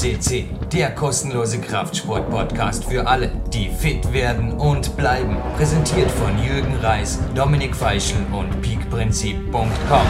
CC, der kostenlose Kraftsport-Podcast für alle, die fit werden und bleiben. Präsentiert von Jürgen Reis, Dominik Feischl und peakprinzip.com.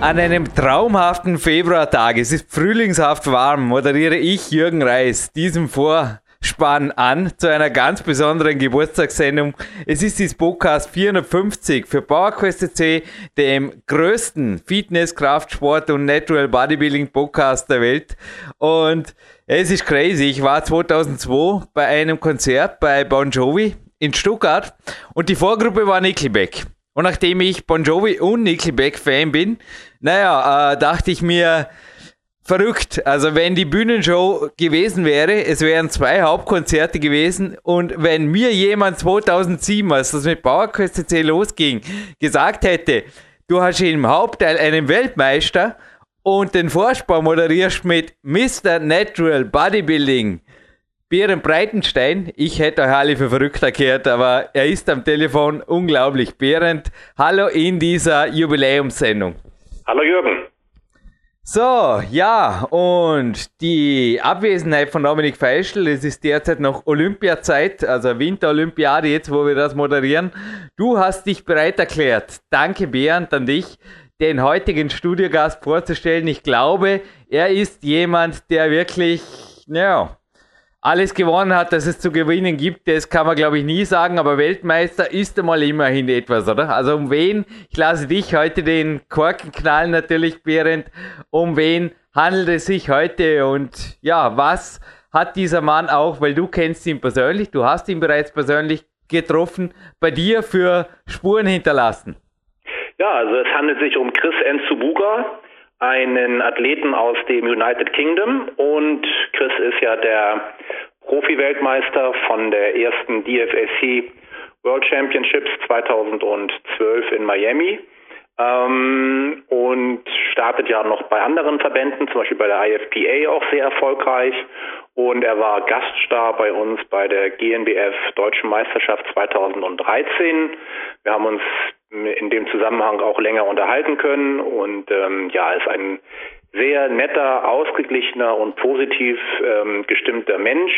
An einem traumhaften Februartag, es ist frühlingshaft warm, moderiere ich Jürgen Reis diesem vor Spann an zu einer ganz besonderen Geburtstagssendung. Es ist die Podcast 450 für PowerQuest C, dem größten Fitness, Kraftsport und Natural Bodybuilding Podcast der Welt. Und es ist crazy. Ich war 2002 bei einem Konzert bei Bon Jovi in Stuttgart und die Vorgruppe war Nickelback. Und nachdem ich Bon Jovi und Nickelback Fan bin, naja, äh, dachte ich mir, verrückt. Also wenn die Bühnenshow gewesen wäre, es wären zwei Hauptkonzerte gewesen und wenn mir jemand 2007, als das mit PowerQuest C losging, gesagt hätte, du hast im Hauptteil einen Weltmeister und den Vorspann moderierst mit Mr. Natural Bodybuilding, Bären Breitenstein, ich hätte euch alle für verrückt erklärt, aber er ist am Telefon unglaublich. Behrend, hallo in dieser Jubiläumssendung. Hallo Jürgen. So, ja, und die Abwesenheit von Dominik Feischl, es ist derzeit noch Olympiazeit, also Winterolympiade, jetzt wo wir das moderieren. Du hast dich bereit erklärt. Danke, Bernd, an dich, den heutigen Studiogast vorzustellen. Ich glaube, er ist jemand, der wirklich, ja, alles gewonnen hat, dass es zu gewinnen gibt, das kann man glaube ich nie sagen, aber Weltmeister ist einmal immerhin etwas, oder? Also um wen, ich lasse dich heute den Korken knallen natürlich, Behrend, um wen handelt es sich heute und ja, was hat dieser Mann auch, weil du kennst ihn persönlich, du hast ihn bereits persönlich getroffen, bei dir für Spuren hinterlassen? Ja, also es handelt sich um Chris Nzubuga, einen Athleten aus dem United Kingdom und Chris ist ja der Profi-Weltmeister von der ersten DFSC World Championships 2012 in Miami ähm, und startet ja noch bei anderen Verbänden, zum Beispiel bei der IFPA auch sehr erfolgreich und er war Gaststar bei uns bei der GNBF Deutschen Meisterschaft 2013. Wir haben uns in dem Zusammenhang auch länger unterhalten können und ähm, ja, ist ein sehr netter, ausgeglichener und positiv ähm, gestimmter Mensch,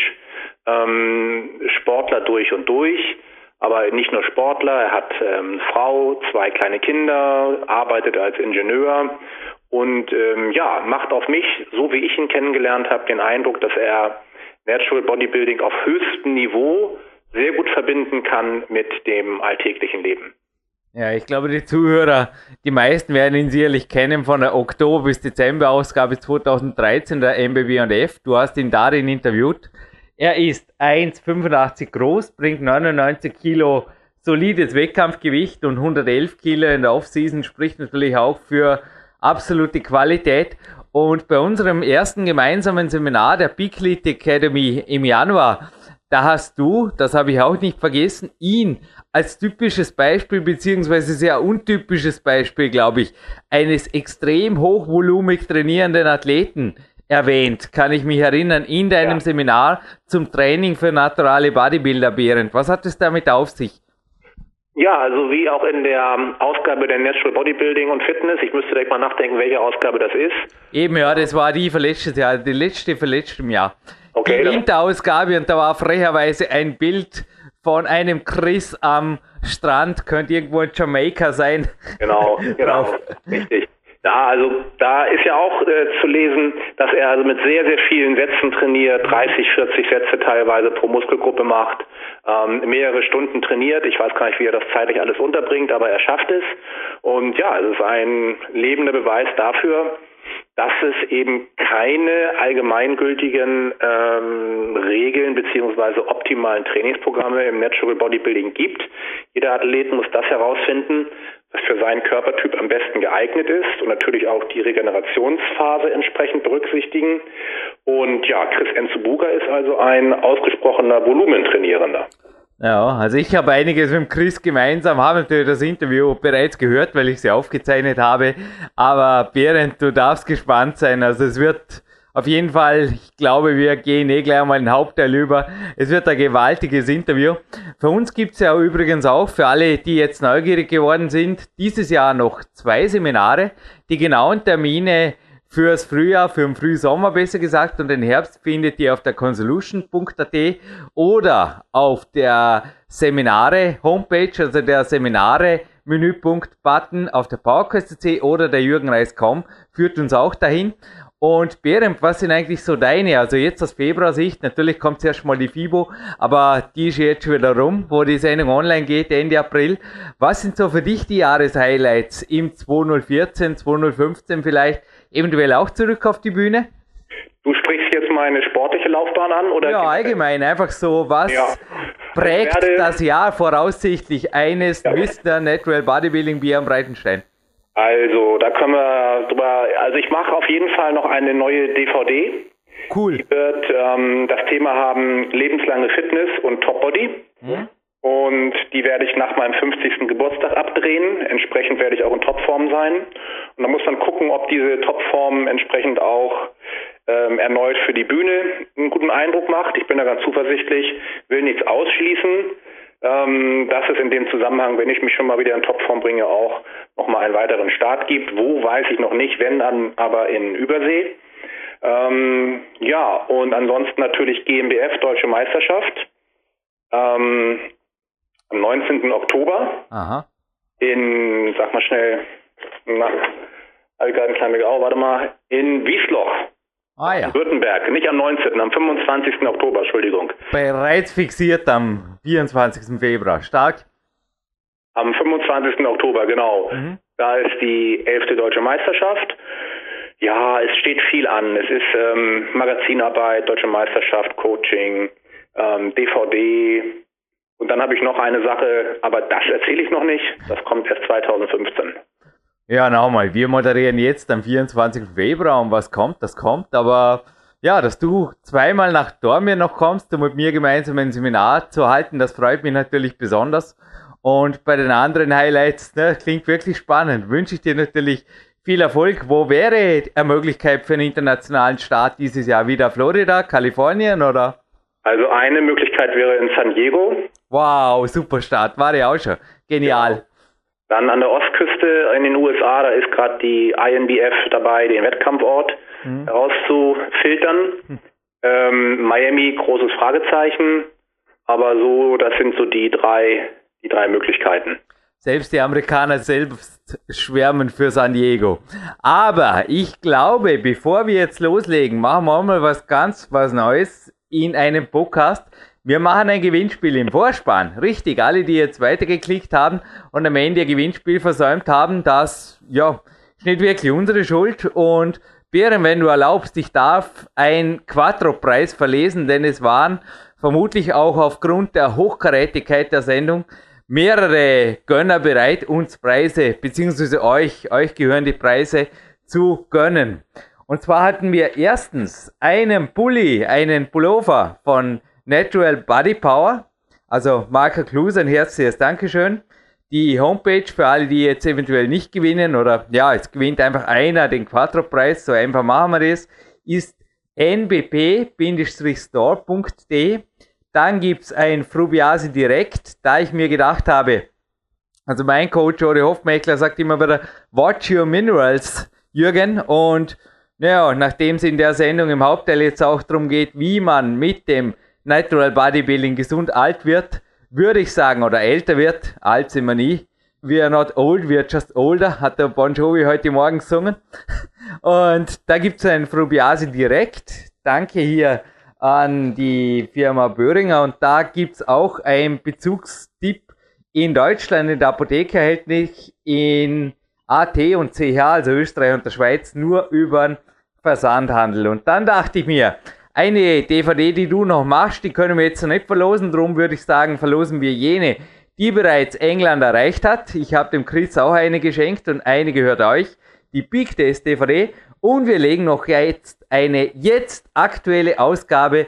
ähm, Sportler durch und durch, aber nicht nur Sportler, er hat ähm, Frau, zwei kleine Kinder, arbeitet als Ingenieur und ähm, ja, macht auf mich, so wie ich ihn kennengelernt habe, den Eindruck, dass er Natural Bodybuilding auf höchstem Niveau sehr gut verbinden kann mit dem alltäglichen Leben. Ja, ich glaube, die Zuhörer, die meisten werden ihn sicherlich kennen von der Oktober- bis Dezember-Ausgabe 2013 der MBB&F. Du hast ihn darin interviewt. Er ist 1,85 groß, bringt 99 Kilo solides Wettkampfgewicht und 111 Kilo in der Offseason spricht natürlich auch für absolute Qualität. Und bei unserem ersten gemeinsamen Seminar der Big Elite Academy im Januar, da hast du, das habe ich auch nicht vergessen, ihn als typisches Beispiel, beziehungsweise sehr untypisches Beispiel, glaube ich, eines extrem hochvolumig trainierenden Athleten erwähnt, kann ich mich erinnern, in deinem ja. Seminar zum Training für naturale Bodybuilder, Behrend. Was hat es damit auf sich? Ja, also wie auch in der Ausgabe der Natural Bodybuilding und Fitness. Ich müsste direkt mal nachdenken, welche Ausgabe das ist. Eben, ja, das war die für letztes Jahr, die letzte für letztes Jahr. Okay, die Winterausgabe und da war frecherweise ein Bild von einem Chris am Strand, könnte irgendwo in Jamaika sein. Genau, genau, richtig. Ja, also da ist ja auch äh, zu lesen, dass er also mit sehr, sehr vielen Sätzen trainiert, 30, 40 Sätze teilweise pro Muskelgruppe macht, ähm, mehrere Stunden trainiert. Ich weiß gar nicht, wie er das zeitlich alles unterbringt, aber er schafft es. Und ja, es ist ein lebender Beweis dafür, dass es eben keine allgemeingültigen ähm, Regeln beziehungsweise optimalen Trainingsprogramme im Natural Bodybuilding gibt. Jeder Athlet muss das herausfinden, für seinen Körpertyp am besten geeignet ist und natürlich auch die Regenerationsphase entsprechend berücksichtigen. Und ja, Chris Enzubuga ist also ein ausgesprochener Volumentrainierender. Ja, also ich habe einiges mit Chris gemeinsam, habe natürlich das Interview bereits gehört, weil ich sie aufgezeichnet habe. Aber Berend, du darfst gespannt sein. Also es wird auf jeden Fall, ich glaube, wir gehen eh gleich mal den Hauptteil über. Es wird ein gewaltiges Interview. Für uns gibt es ja übrigens auch, für alle, die jetzt neugierig geworden sind, dieses Jahr noch zwei Seminare. Die genauen Termine fürs Frühjahr, für den Frühsommer besser gesagt und den Herbst findet ihr auf der consolution.at oder auf der Seminare Homepage, also der Seminare Menüpunkt Button auf der PowerQuest.c oder der Jürgen Reis.com führt uns auch dahin. Und Berend, was sind eigentlich so deine? Also jetzt aus Februar-Sicht, natürlich kommt zuerst mal die FIBO, aber die ist jetzt schon wieder rum, wo die Sendung online geht, Ende April. Was sind so für dich die Jahreshighlights im 2014, 2015 vielleicht? Eventuell auch zurück auf die Bühne? Du sprichst jetzt meine sportliche Laufbahn an? Oder ja, allgemein, einfach so, was ja. prägt das Jahr voraussichtlich eines ja. Mr. Natural Bodybuilding Bier am Breitenstein? Also, da können wir drüber, also ich mache auf jeden Fall noch eine neue DVD. Cool. Die wird ähm, das Thema haben lebenslange Fitness und Top Body. Mhm. Und die werde ich nach meinem 50. Geburtstag abdrehen. Entsprechend werde ich auch in Topform sein. Und da muss man gucken, ob diese Topform entsprechend auch ähm, erneut für die Bühne einen guten Eindruck macht. Ich bin da ganz zuversichtlich, will nichts ausschließen ähm, dass es in dem Zusammenhang, wenn ich mich schon mal wieder in Topform bringe, auch nochmal einen weiteren Start gibt. Wo weiß ich noch nicht, wenn dann aber in Übersee. Ähm, ja, und ansonsten natürlich GmbF Deutsche Meisterschaft ähm, am 19. Oktober Aha. in, sag mal schnell, na, Allgemein Kleinbeck-Au, warte mal, in Wiesloch. Ah, ja. Württemberg, nicht am 19., am 25. Oktober, Entschuldigung. Bereits fixiert am 24. Februar. Stark. Am 25. Oktober, genau. Mhm. Da ist die 11. Deutsche Meisterschaft. Ja, es steht viel an. Es ist ähm, Magazinarbeit, Deutsche Meisterschaft, Coaching, ähm, DVD. Und dann habe ich noch eine Sache, aber das erzähle ich noch nicht. Das kommt erst 2015. Ja, nochmal, wir moderieren jetzt am 24. Februar und was kommt, das kommt, aber ja, dass du zweimal nach Dormir noch kommst, um mit mir gemeinsam ein Seminar zu halten, das freut mich natürlich besonders. Und bei den anderen Highlights, ne, klingt wirklich spannend, wünsche ich dir natürlich viel Erfolg. Wo wäre eine Möglichkeit für einen internationalen Start dieses Jahr? Wieder Florida, Kalifornien oder? Also eine Möglichkeit wäre in San Diego. Wow, super Start, war ja auch schon. Genial. Ja. Dann an der Ostküste in den USA, da ist gerade die INBF dabei, den Wettkampfort mhm. herauszufiltern. Mhm. Ähm, Miami, großes Fragezeichen. Aber so, das sind so die drei, die drei Möglichkeiten. Selbst die Amerikaner selbst schwärmen für San Diego. Aber ich glaube, bevor wir jetzt loslegen, machen wir mal was ganz was Neues in einem Podcast. Wir machen ein Gewinnspiel im Vorspann. Richtig, alle, die jetzt weitergeklickt haben und am Ende ihr Gewinnspiel versäumt haben, das, ja, ist nicht wirklich unsere Schuld. Und Bären, wenn du erlaubst, ich darf ein Quattro-Preis verlesen, denn es waren vermutlich auch aufgrund der Hochkarätigkeit der Sendung mehrere Gönner bereit, uns Preise, beziehungsweise euch, euch gehören die Preise zu gönnen. Und zwar hatten wir erstens einen Pulli, einen Pullover von Natural Body Power. Also Marker Klus, ein herzliches Dankeschön. Die Homepage für alle, die jetzt eventuell nicht gewinnen oder ja, es gewinnt einfach einer den Quattro-Preis, so einfach machen wir das, ist nbp-store.de. Dann gibt es ein Frubiase Direkt, da ich mir gedacht habe, also mein Coach Ori Hofmeckler sagt immer wieder, watch your minerals, Jürgen. Und naja, nachdem es in der Sendung im Hauptteil jetzt auch darum geht, wie man mit dem Natural Bodybuilding gesund alt wird, würde ich sagen, oder älter wird, alt sind wir nie. We are not old, we are just older, hat der Bon Jovi heute Morgen gesungen. Und da gibt es ein Frubiase direkt. Danke hier an die Firma Böhringer. Und da gibt es auch ein Bezugstipp in Deutschland in der Apotheke erhältlich in AT und CH, also Österreich und der Schweiz, nur über den Versandhandel. Und dann dachte ich mir, eine DVD, die du noch machst, die können wir jetzt noch nicht verlosen. Darum würde ich sagen, verlosen wir jene, die bereits England erreicht hat. Ich habe dem Chris auch eine geschenkt und eine gehört euch. Die Big Test DVD. Und wir legen noch jetzt eine jetzt aktuelle Ausgabe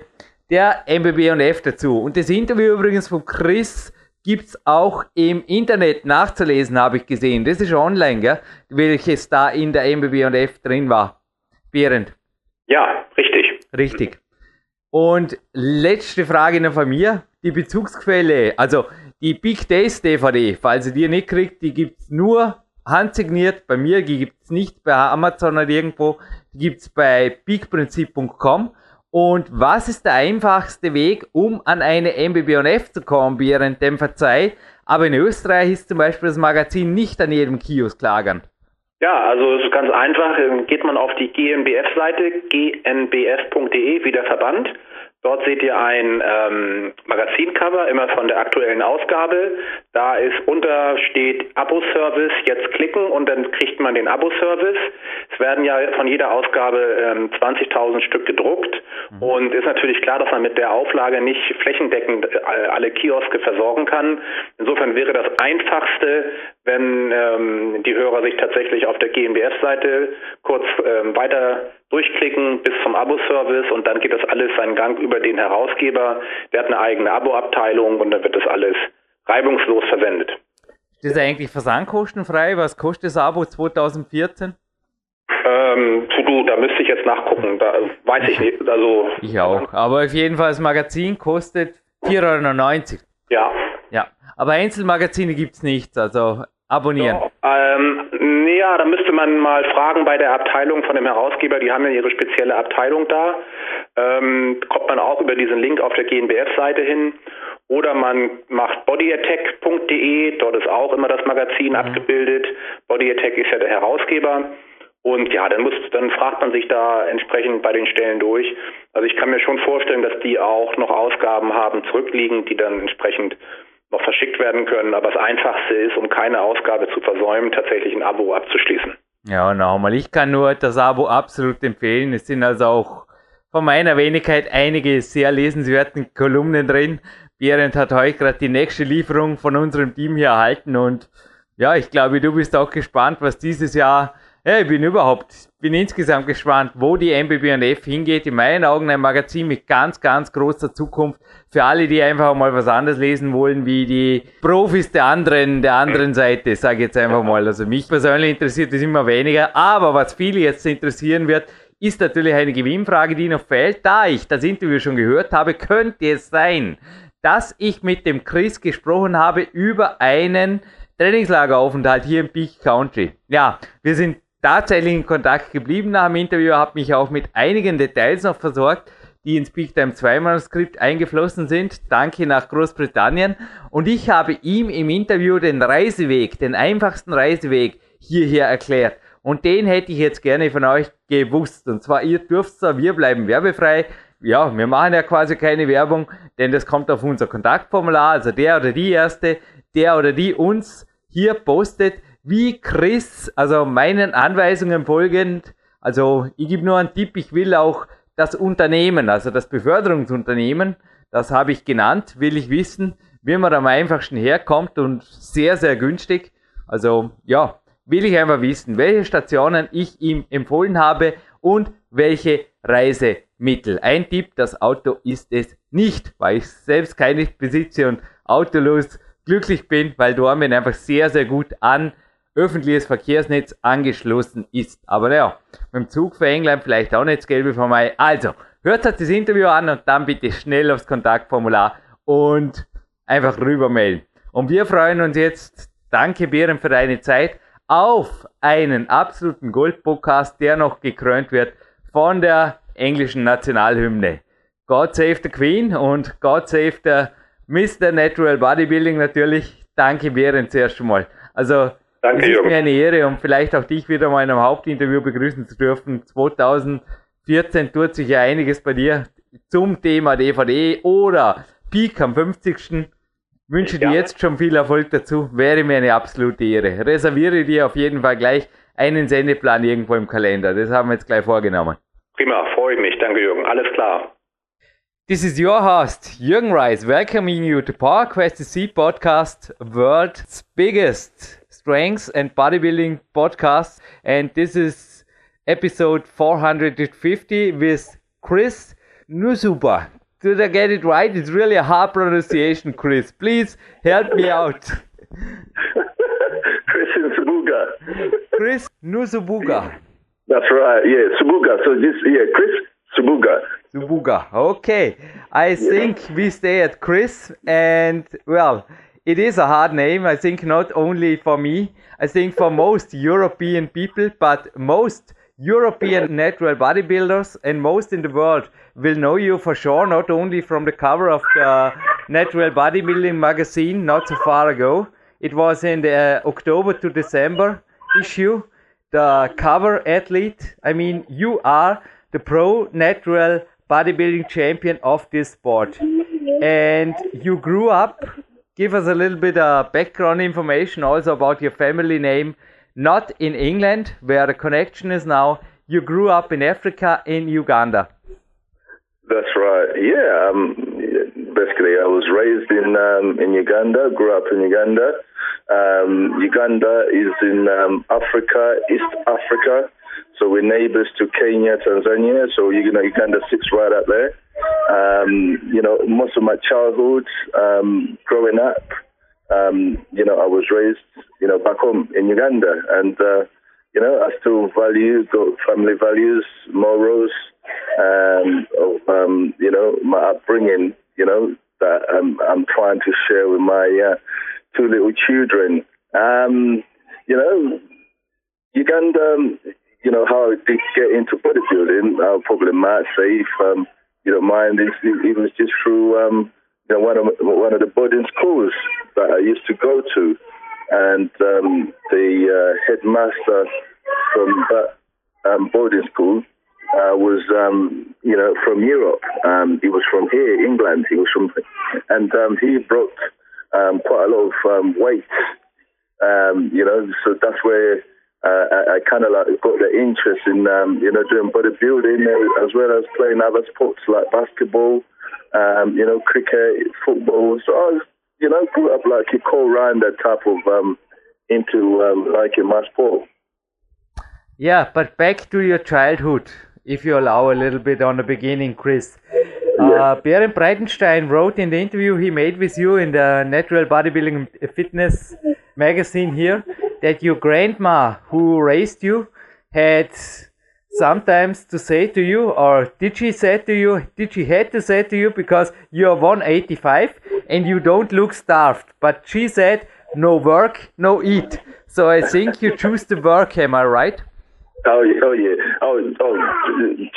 der MBB und F dazu. Und das Interview übrigens von Chris gibt es auch im Internet nachzulesen, habe ich gesehen. Das ist online, gell? welches da in der MBB und F drin war. Behrend. Ja, richtig. Richtig. Und letzte Frage noch von mir. Die Bezugsquelle, also die Big Days DVD, falls ihr die nicht kriegt, die gibt es nur handsigniert. Bei mir gibt es nicht bei Amazon oder irgendwo. Die gibt es bei peakprinzip.com. Und was ist der einfachste Weg, um an eine MBBNF zu kommen während dem Verzeih? Aber in Österreich ist zum Beispiel das Magazin nicht an jedem Kiosk lagernd. Ja, also es ist ganz einfach. Geht man auf die GNBF-Seite, gnbf.de, wie der Verband. Dort seht ihr ein ähm, Magazincover, immer von der aktuellen Ausgabe. Da ist unter steht Abo-Service, jetzt klicken und dann kriegt man den Abo-Service. Es werden ja von jeder Ausgabe ähm, 20.000 Stück gedruckt mhm. und ist natürlich klar, dass man mit der Auflage nicht flächendeckend äh, alle Kioske versorgen kann. Insofern wäre das einfachste, wenn ähm, die Hörer sich tatsächlich auf der GmbF-Seite kurz ähm, weiter durchklicken bis zum Abo-Service und dann geht das alles seinen Gang über den Herausgeber. Der hat eine eigene Abo-Abteilung und dann wird das alles reibungslos versendet. Ist das eigentlich versandkostenfrei? Was kostet das Abo 2014? Ähm, du, da müsste ich jetzt nachgucken. Da weiß ich nicht. Also, ich auch. Aber auf jeden Fall, das Magazin kostet 4,99 Euro. Ja. Ja. Aber Einzelmagazine gibt es nicht. Also abonnieren. Ja, ähm, ja, da müsste man mal fragen bei der Abteilung von dem Herausgeber. Die haben ja ihre spezielle Abteilung da. Ähm, kommt man auch über diesen Link auf der GNBF-Seite hin. Oder man macht bodyattack.de, dort ist auch immer das Magazin mhm. abgebildet. Bodyattack ist ja der Herausgeber. Und ja, dann muss, dann fragt man sich da entsprechend bei den Stellen durch. Also ich kann mir schon vorstellen, dass die auch noch Ausgaben haben zurückliegen, die dann entsprechend noch verschickt werden können. Aber das Einfachste ist, um keine Ausgabe zu versäumen, tatsächlich ein Abo abzuschließen. Ja, nochmal, ich kann nur das Abo absolut empfehlen. Es sind also auch von meiner Wenigkeit einige sehr lesenswerte Kolumnen drin. Berend hat heute gerade die nächste Lieferung von unserem Team hier erhalten und ja, ich glaube, du bist auch gespannt, was dieses Jahr ja, ich bin überhaupt, bin insgesamt gespannt, wo die MBBNF hingeht. In meinen Augen ein Magazin mit ganz, ganz großer Zukunft. Für alle, die einfach mal was anderes lesen wollen, wie die Profis der anderen, der anderen Seite, sage ich jetzt einfach mal. Also mich persönlich interessiert das immer weniger. Aber was viele jetzt interessieren wird, ist natürlich eine Gewinnfrage, die noch fehlt. Da ich das Interview schon gehört habe, könnte es sein, dass ich mit dem Chris gesprochen habe über einen Trainingslageraufenthalt hier im Peak Country. Ja, wir sind tatsächlich in Kontakt geblieben nach dem Interview, habe mich auch mit einigen Details noch versorgt, die ins Big Time 2 Manuskript eingeflossen sind. Danke nach Großbritannien. Und ich habe ihm im Interview den Reiseweg, den einfachsten Reiseweg hierher erklärt. Und den hätte ich jetzt gerne von euch gewusst. Und zwar, ihr dürft zwar, wir bleiben werbefrei. Ja, wir machen ja quasi keine Werbung, denn das kommt auf unser Kontaktformular. Also der oder die Erste, der oder die uns hier postet, wie Chris, also meinen Anweisungen folgend, also ich gebe nur einen Tipp, ich will auch das Unternehmen, also das Beförderungsunternehmen, das habe ich genannt, will ich wissen, wie man am einfachsten herkommt und sehr, sehr günstig. Also ja, will ich einfach wissen, welche Stationen ich ihm empfohlen habe und welche Reisemittel. Ein Tipp, das Auto ist es nicht, weil ich selbst keine besitze und autolos glücklich bin, weil Dormen einfach sehr, sehr gut an öffentliches Verkehrsnetz angeschlossen ist. Aber naja, mit dem Zug für England vielleicht auch nicht das Gelbe von Mai. Also, hört euch das Interview an und dann bitte schnell aufs Kontaktformular und einfach rübermelden. Und wir freuen uns jetzt, danke Bären für deine Zeit, auf einen absoluten Gold-Podcast, der noch gekrönt wird von der englischen Nationalhymne. God save the Queen und God save the Mr. Natural Bodybuilding natürlich. Danke Bären zuerst mal. Also Danke, es ist Jürgen. mir eine Ehre und vielleicht auch dich wieder mal in einem Hauptinterview begrüßen zu dürfen. 2014 tut sich ja einiges bei dir zum Thema DVD oder Peak am 50. Wünsche ja. dir jetzt schon viel Erfolg dazu. Wäre mir eine absolute Ehre. Reserviere dir auf jeden Fall gleich einen Sendeplan irgendwo im Kalender. Das haben wir jetzt gleich vorgenommen. Prima, freue ich mich. Danke, Jürgen. Alles klar. This is your host, Jürgen Reis, welcoming you to Power Quest C podcast, world's biggest strengths and bodybuilding podcast. And this is episode 450 with Chris Nusuba. Did I get it right? It's really a hard pronunciation, Chris. Please help me out. Chris Subuga. Chris Nusubuga. That's right. Yeah, Subuga. So this yeah, Chris Subuga. Subuga. Okay. I think we stay at Chris and well, it is a hard name. I think not only for me, I think for most European people, but most European natural bodybuilders and most in the world will know you for sure, not only from the cover of the Natural Bodybuilding magazine not so far ago. It was in the uh, October to December issue. The cover athlete, I mean, you are the pro natural bodybuilding champion of this sport. And you grew up, give us a little bit of background information also about your family name not in England, where the connection is now. You grew up in Africa, in Uganda. That's right. Yeah. Um, basically, I was raised in um, in Uganda. Grew up in Uganda. Um, Uganda is in um, Africa, East Africa. So we're neighbors to Kenya, Tanzania. So you know, Uganda sits right up there. Um, you know, most of my childhood um, growing up, um, you know, I was raised, you know, back home in Uganda, and uh, you know, I still value family values, morals, um, um, you know, my upbringing, you know, that um, I'm trying to share with my uh, two little children. Um, you know, Uganda, um, you know, how I did get into bodybuilding, I probably might say, if um, you don't mind, it, it was just through um, you know, one of one of the boarding schools that I used to go to, and um, the uh, headmaster from that um, boarding school uh, was, um, you know, from Europe. Um, he was from here, England. He was from, and um, he brought quite a lot of weight. You know, so that's where I, I kind of like got the interest in, um, you know, doing bodybuilding as well as playing other sports like basketball um, you know, cricket, football. So I was, you know, grew up like a co-rounder type of um, into um, liking my sport. Yeah, but back to your childhood, if you allow a little bit on the beginning, Chris. Uh, Bernd Breitenstein wrote in the interview he made with you in the Natural Bodybuilding Fitness magazine here that your grandma, who raised you, had sometimes to say to you, or did she say to you, did she had to say to you because you're 185 and you don't look starved, but she said no work, no eat. So I think you choose the work, am I right? Oh yeah, oh yeah, oh oh.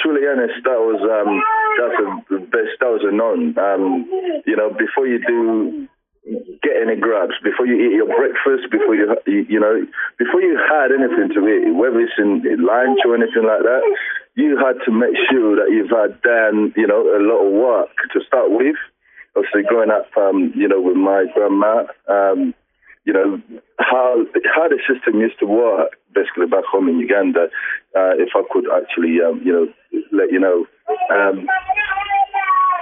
Truly honest, that was um, that's the best. That was a non. Um, you know, before you do get any grabs before you eat your breakfast, before you you know before you had anything to eat, whether it's in lunch or anything like that, you had to make sure that you've had done you know a lot of work to start with. Obviously, growing up, um, you know, with my grandma, um, you know how how the system used to work basically back home in Uganda. Uh, if I could actually, um, you know, let you know, um,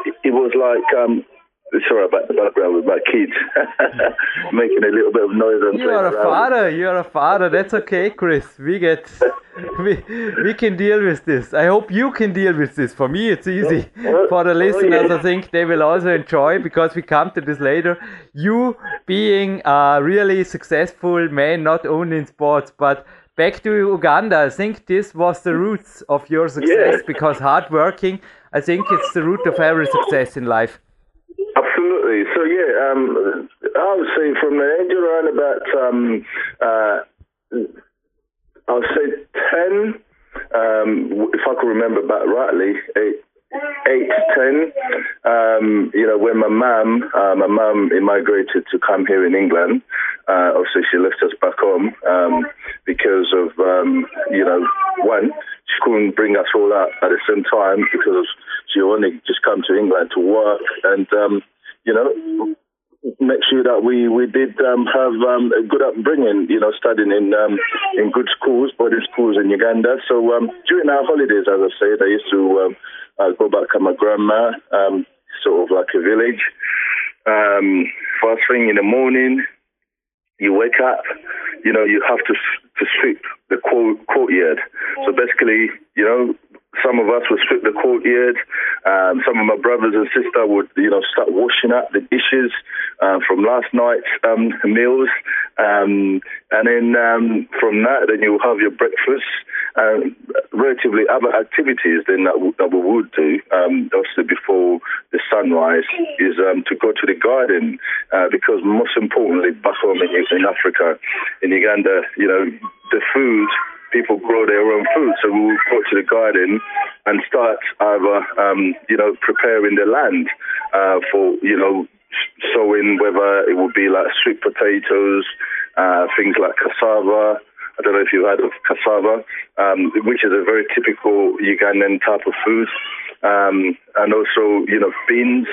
it, it was like um, sorry about the background with my kids making a little bit of noise. And you are a father. You are a father. That's okay, Chris. We get we we can deal with this. I hope you can deal with this. For me, it's easy. Oh, oh, For the oh, listeners, I think they will also enjoy because we come to this later. You being a really successful man, not only in sports, but back to Uganda. I think this was the roots of your success yeah. because hard working. I think it's the root of every success in life. Um, I would say from the age around about um, uh, I would say ten, um, if I can remember back rightly, eight, eight to ten. Um, you know, when my mum, uh, my mum immigrated to come here in England. Uh, obviously, she left us back home um, because of um, you know one, she couldn't bring us all out at the same time because she only just come to England to work and um, you know make sure that we we did um, have um, a good upbringing, you know, studying in um, in good schools, boarding schools in Uganda. So um, during our holidays, as I said, I used to um, uh, go back to my grandma, um, sort of like a village. Um, first thing in the morning, you wake up, you know, you have to to sweep the courtyard. So basically, you know, some of us would sweep the courtyard. Um, some of my brothers and sister would, you know, start washing up the dishes uh, from last night's um, meals. Um, and then um, from that, then you'll have your breakfast. Um, relatively other activities then that, w- that we would do, obviously before the sunrise, is to go to the garden uh, because most importantly, back home in, in Africa, in Uganda, you know, the food people grow their own food. So we go to the garden and start either, um, you know, preparing the land uh, for, you know, sowing, whether it would be like sweet potatoes, uh, things like cassava. I don't know if you've heard of cassava, um, which is a very typical Ugandan type of food. Um, and also, you know, beans,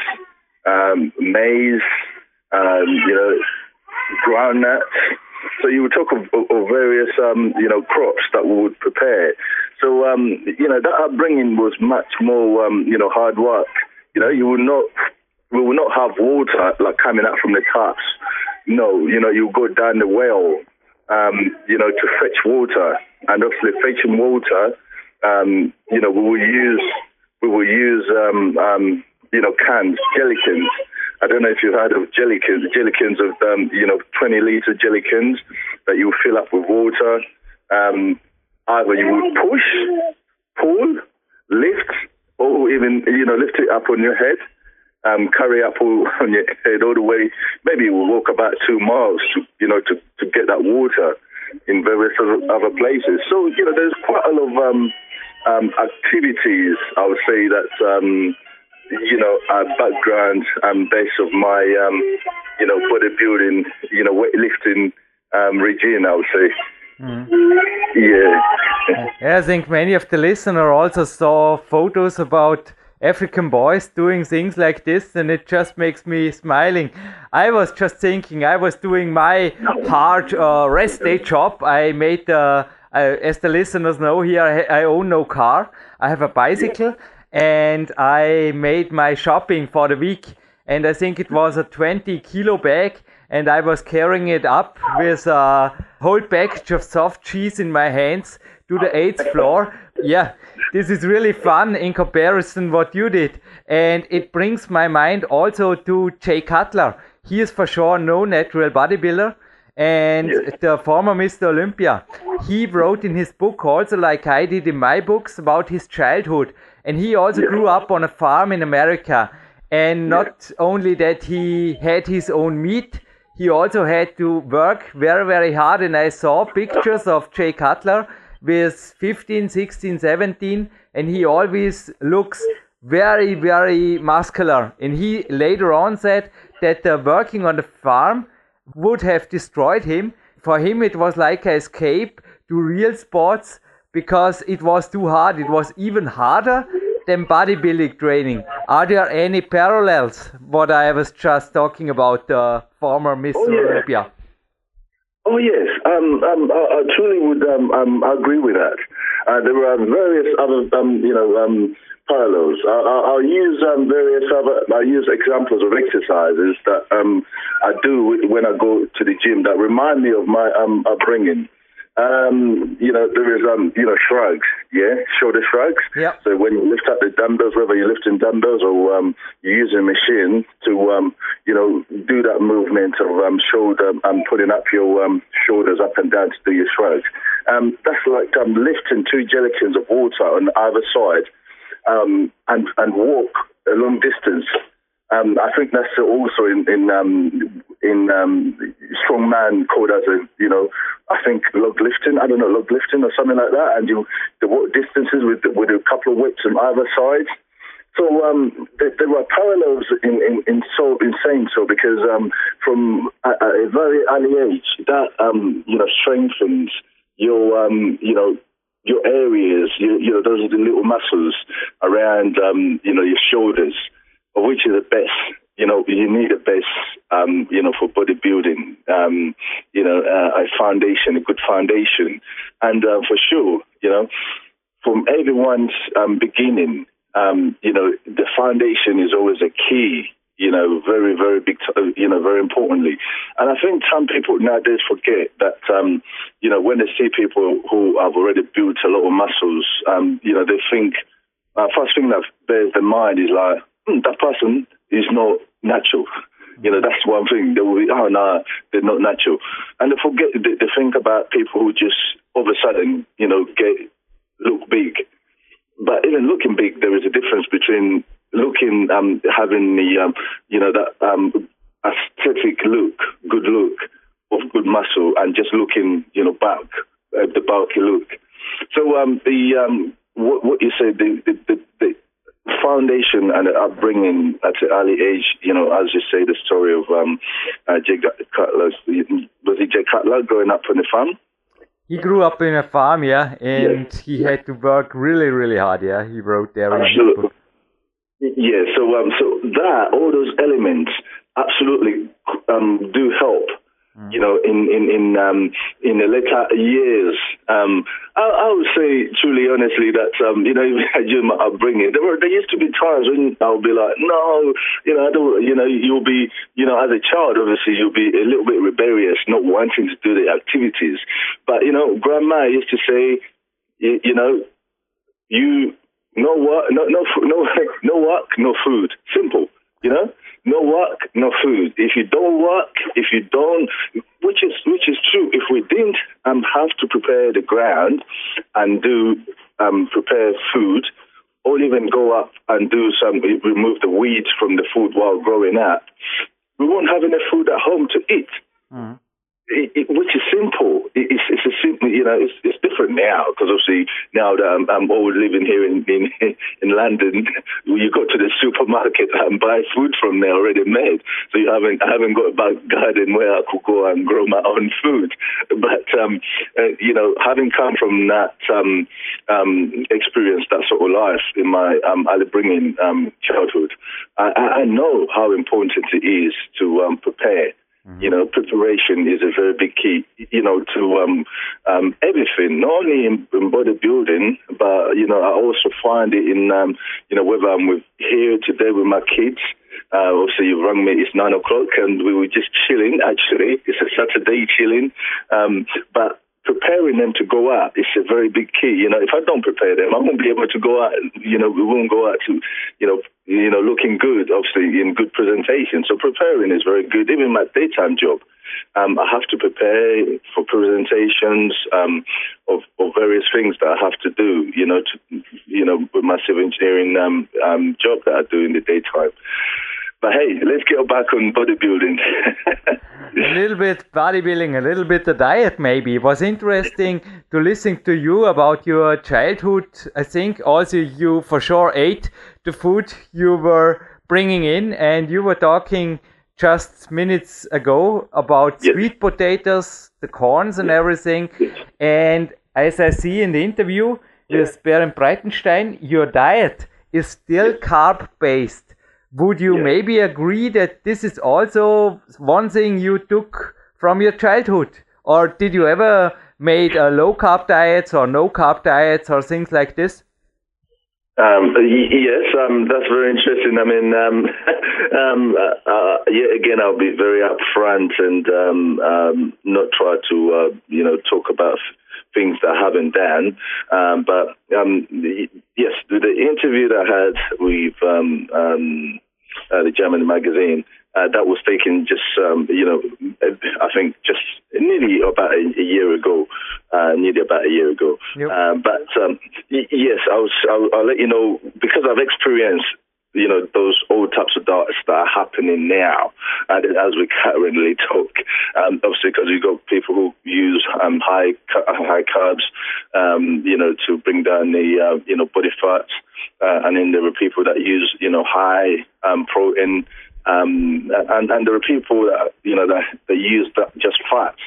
um, maize, um, you know, groundnuts. So you would talk of, of various, um, you know, crops that we would prepare. So, um, you know, that upbringing was much more, um, you know, hard work. You know, you would not, we will not have water like coming out from the taps. No, you know, you go down the well, um, you know, to fetch water, and obviously fetching water, um, you know, we will use, we will use, um, um, you know, cans, jelly I don't know if you've heard of jellykins. Jellykins of um, you know 20 liter jellykins that you fill up with water. Um, either you would push, pull, lift, or even you know lift it up on your head. Um, carry up on your head all the way. Maybe you will walk about two miles, to, you know, to, to get that water in various other places. So you know, there's quite a lot of um, um, activities. I would say that um, you know, uh, background and base of my, um, you know, bodybuilding, you know, weightlifting um, regime, I would say. Mm. Yeah. yeah. I think many of the listeners also saw photos about African boys doing things like this, and it just makes me smiling. I was just thinking, I was doing my hard uh, rest day job. I made, uh, as the listeners know here, I, I own no car. I have a bicycle and I made my shopping for the week. And I think it was a 20 kilo bag, and I was carrying it up with a whole package of soft cheese in my hands to the eighth floor. Yeah, this is really fun in comparison what you did, and it brings my mind also to Jay Cutler. He is for sure no natural bodybuilder and the former Mr. Olympia. He wrote in his book also, like I did in my books, about his childhood and he also yeah. grew up on a farm in America. And not yeah. only that he had his own meat, he also had to work very, very hard. And I saw pictures of Jay Cutler with 15, 16, 17, and he always looks very, very muscular. And he later on said that uh, working on the farm would have destroyed him. For him, it was like an escape to real sports because it was too hard. It was even harder than bodybuilding training. Are there any parallels? What I was just talking about, the uh, former Miss oh, yeah. Olympia. Oh yes, um, um, I, I, truly would um, um agree with that. Uh, there are various other, um, you know, um, parallels. I, will use various other. I use examples of exercises that I do when I go to the gym that remind me of my upbringing. Um, you know, there is, um, you know, shrugs, yeah, shoulder shrugs. Yeah. So when you lift up the dumbbells, whether you're lifting dumbbells or um, you're using a machine to, um, you know, do that movement of um, shoulder and um, putting up your um, shoulders up and down to do your shrugs. Um, that's like um, lifting two jellycans of water on either side um, and, and walk a long distance um, I think that's also in in um, in um, strongman called as a you know I think log lifting I don't know log lifting or something like that and you the distances with with a couple of whips on either side. So um, there, there parallels in, in, in so insane so because um, from a, a, very early age that um, you know strengthens your um, you know your areas you, you know those are the little muscles around um, you know your shoulders which is the best. You know, you need a base, um, you know, for bodybuilding, um, you know, uh, a foundation, a good foundation. And uh, for sure, you know, from everyone's um, beginning, um, you know, the foundation is always a key, you know, very, very big, t- you know, very importantly. And I think some people nowadays forget that, um, you know, when they see people who have already built a lot of muscles, um, you know, they think, uh, first thing that bears the mind is like, Hmm, that person is not natural. You know, that's one thing. They will be, oh, no, they're not natural. And they forget, they, they think about people who just all of a sudden, you know, get look big. But even looking big, there is a difference between looking, um, having the, um, you know, that um, aesthetic look, good look of good muscle, and just looking, you know, back uh, the bulky look. So um, the um, what, what, you said, the, the, the, the foundation and upbringing at an early age, you know, as you say, the story of um, uh, Jay Cutler, was it Jay Cutler growing up on the farm? He grew up in a farm, yeah, and yes. he had to work really, really hard, yeah. He wrote there absolutely. Yeah, so um, so that all those elements absolutely um, do help. You know, in in in um, in the later years, um, I, I, would say truly, honestly, that um, you know, during my upbringing, there were there used to be times when I'll be like, no, you know, I don't, you know, you'll be, you know, as a child, obviously, you'll be a little bit rebellious, not wanting to do the activities. But you know, grandma used to say, you, you know, you no work, no no no no work, no food. Simple, you know no work, no food. If you don't work, if you don't, which is which is true. If we didn't um, have to prepare the ground and do um, prepare food, or even go up and do some remove the weeds from the food while growing up, we won't have enough food at home to eat. Mm it, it, which is simple. It, it's, it's a simple, you know, it's, it's different now because obviously now that I'm, I'm always living here in, in in London, you go to the supermarket and buy food from there already made. So you haven't, I haven't got a back garden where I could go and grow my own food. But um, uh, you know, having come from that um, um, experience, that sort of life in my um, early bringing um, childhood, I, I know how important it is to um, prepare Mm-hmm. You know, preparation is a very big key, you know, to um, um, everything, not only in, in, bodybuilding, but, you know, I also find it in, um, you know, whether I'm with, here today with my kids, uh, also, you rang me. It's nine o'clock, and we were just chilling. Actually, it's a Saturday chilling. Um, but preparing them to go out is a very big key. You know, if I don't prepare them, I won't be able to go out. You know, we won't go out to, you know, you know, looking good, obviously in good presentation. So preparing is very good. Even my daytime job, um, I have to prepare for presentations um, of, of, various things that I have to do. You know, to, you know, with my civil engineering um, um job that I do in the daytime. But hey, let's get back on bodybuilding. a little bit bodybuilding, a little bit the diet maybe. It was interesting to listen to you about your childhood. I think also you for sure ate the food you were bringing in and you were talking just minutes ago about yes. sweet potatoes, the corns and yes. everything. Yes. And as I see in the interview with Bernd Breitenstein, your diet is still carb based. Would you maybe agree that this is also one thing you took from your childhood? Or did you ever made a low carb diets or no carb diets or things like this? Um, yes, um, that's very interesting. I mean, um, um, uh, uh, yeah, again, I'll be very upfront and um, um, not try to, uh, you know, talk about things that haven't done. Um, but um, yes, the, the, interview that I had with um, um, uh, the German magazine, uh, that was taken just, um, you know, I think just nearly about a, a year ago, uh, nearly about a year ago. Yep. Uh, but um, y- yes, I was, I'll, I'll let you know because I've experienced you know, those old types of darts that are happening now, and as we currently talk, um, obviously because you've got people who use um, high high carbs, um, you know, to bring down the uh, you know body fats, uh, and then there are people that use you know high um, protein, um, and and there are people that you know that, use that just fats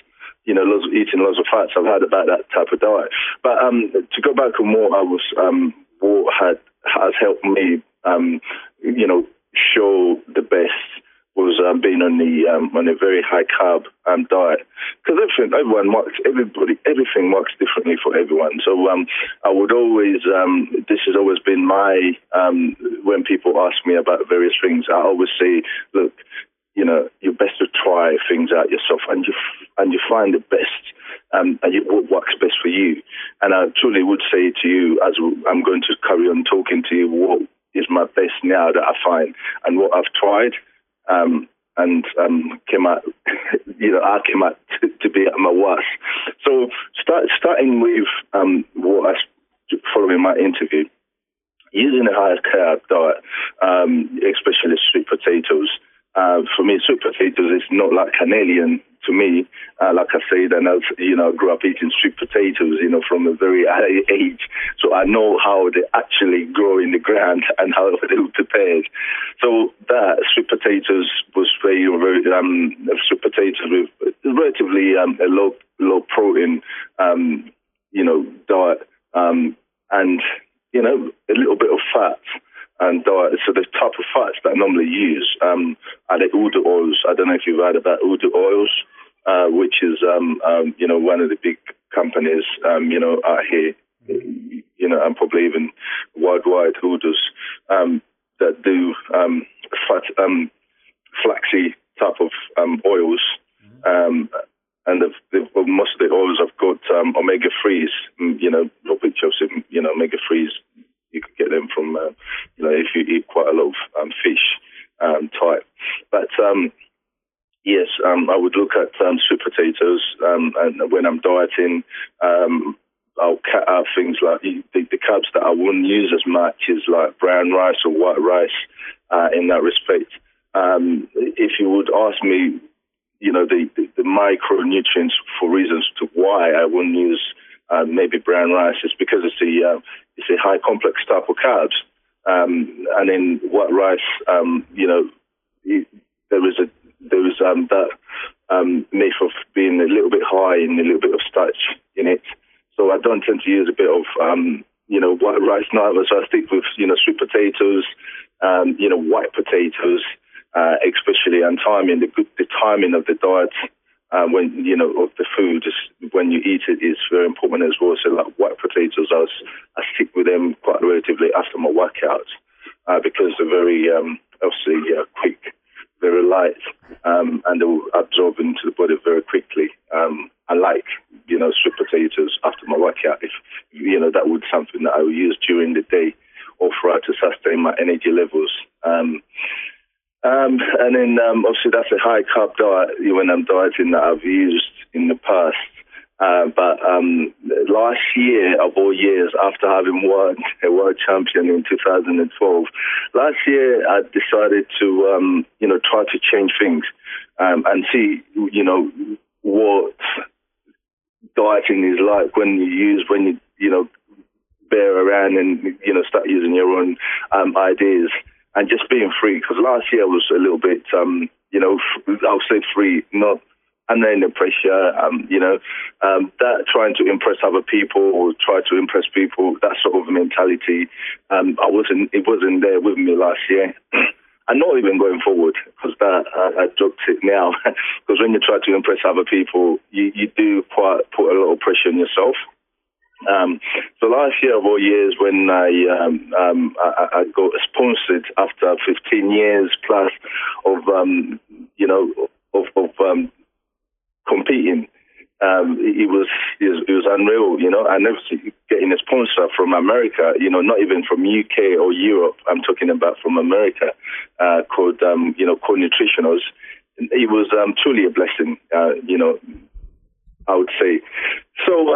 you know, lots, eating lots of fats. I've heard about that type of diet. But um, to go back on what I was, um, what had has helped me um, you know, show the best was um, being on the um, on a very high carb um, diet because everything everyone works everybody everything works differently for everyone. So um, I would always um, this has always been my um, when people ask me about various things, I always say, look, you know, you're best to try things out yourself and you and you find the best um, and what works best for you. And I truly would say to you, as I'm going to carry on talking to you, what is my best now that I find. And what I've tried um, and um, came out, you know, I came out to, to be at my worst. So start, starting with um, what I, following my interview, using a high carb diet, um, especially sweet potatoes, uh, for me, sweet potatoes is not like an alien to me. Uh, like I said, and I, you know, I grew up eating sweet potatoes, you know, from a very early age. So I know how they actually grow in the ground and how they were prepared. So that sweet potatoes was very, very um, sweet potatoes with relatively um, a low low protein, um, you know, diet, um, and you know, a little bit of fat and diet. So the type of fats that I normally use um, are the Udo oils. I don't know if you've heard about Udo oils, uh, which is um, um, you know one of the big companies um, you know out here, you know, and probably even worldwide Udo's um, that do um, fat um, flaxy type of um, oils. Um, and the, the, most of the oils have got omega threes, mm, you know, no picture of you know omega threes you could get them from, uh, you know, if you eat quite a lot of um, fish um, type. But um, yes, um, I would look at um, sweet potatoes, um, and when I'm dieting, um, I'll cut out things like the, the carbs that I wouldn't use as much is like brown rice or white rice. Uh, in that respect, if you would ask me, you know, the, the, the micronutrients for reasons to why I wouldn't use uh, maybe brown rice, it's because it's the uh, it's a high complex type of carbs. Um, and in white rice, um, you know, there was a there was um, that um, myth of being a little bit high and a little bit of starch in it. So I don't tend to use a bit of um, you know white rice neither. So I stick with you know sweet potatoes, um, you know white potatoes, uh, especially and timing the the timing of the diet when you know of the food when you eat it is very important as well. So like white potatoes, I, was, I stick with them quite relatively after my workout uh, because they're very um, obviously uh, quick, very light, um, and they will absorb into the body very quickly. Um, I like you know sweet potatoes after my workout. If you know that would something that I would use during the day or throughout to sustain my energy levels. Um, um, and then um, obviously that's a high carb diet. When I'm dieting that I've used in the past. Uh, but um, last year, of all years, after having won a world champion in 2012, last year I decided to, um, you know, try to change things. Um, and see, you know, what dieting is like when you use, when you, you know, bear around and, you know, start using your own um, ideas and just being free. Because last year was a little bit, um, you know, I'll say free, not under any pressure. Um, you know, um, that trying to impress other people or try to impress people, that sort of mentality. Um, I wasn't, it wasn't there with me last year. and not even going forward, because that I, I dropped it now. Because when you try to impress other people, you, you do quite put a lot of pressure on yourself. Um, so last year of all years, when I, um, um, I, I got sponsored after 15 years plus of um, you know of, of um, competing, um, it was it was, it was unreal, you know. I never getting a sponsor from America, you know, not even from UK or Europe. I'm talking about from America, uh, called you know, called Nutritionals. It was truly a blessing, uh, you know. I would say. So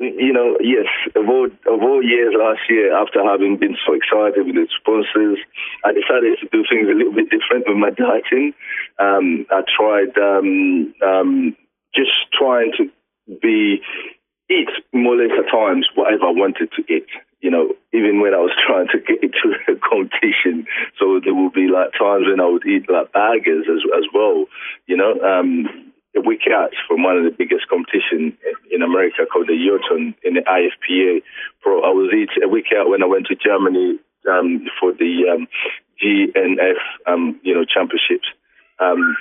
you know, yes, of all, of all years last year, after having been so excited with the sponsors, I decided to do things a little bit different with my dieting. Um, I tried um, um, just trying to be eat more or less at times whatever I wanted to eat. You know, even when I was trying to get into a competition, so there would be like times when I would eat like burgers as as well. You know, um, a week out from one of the biggest competition in America called the Yorton in the IFPA Pro. I was a week out when I went to Germany um, for the um, GNBF, um, you know, championships. Um,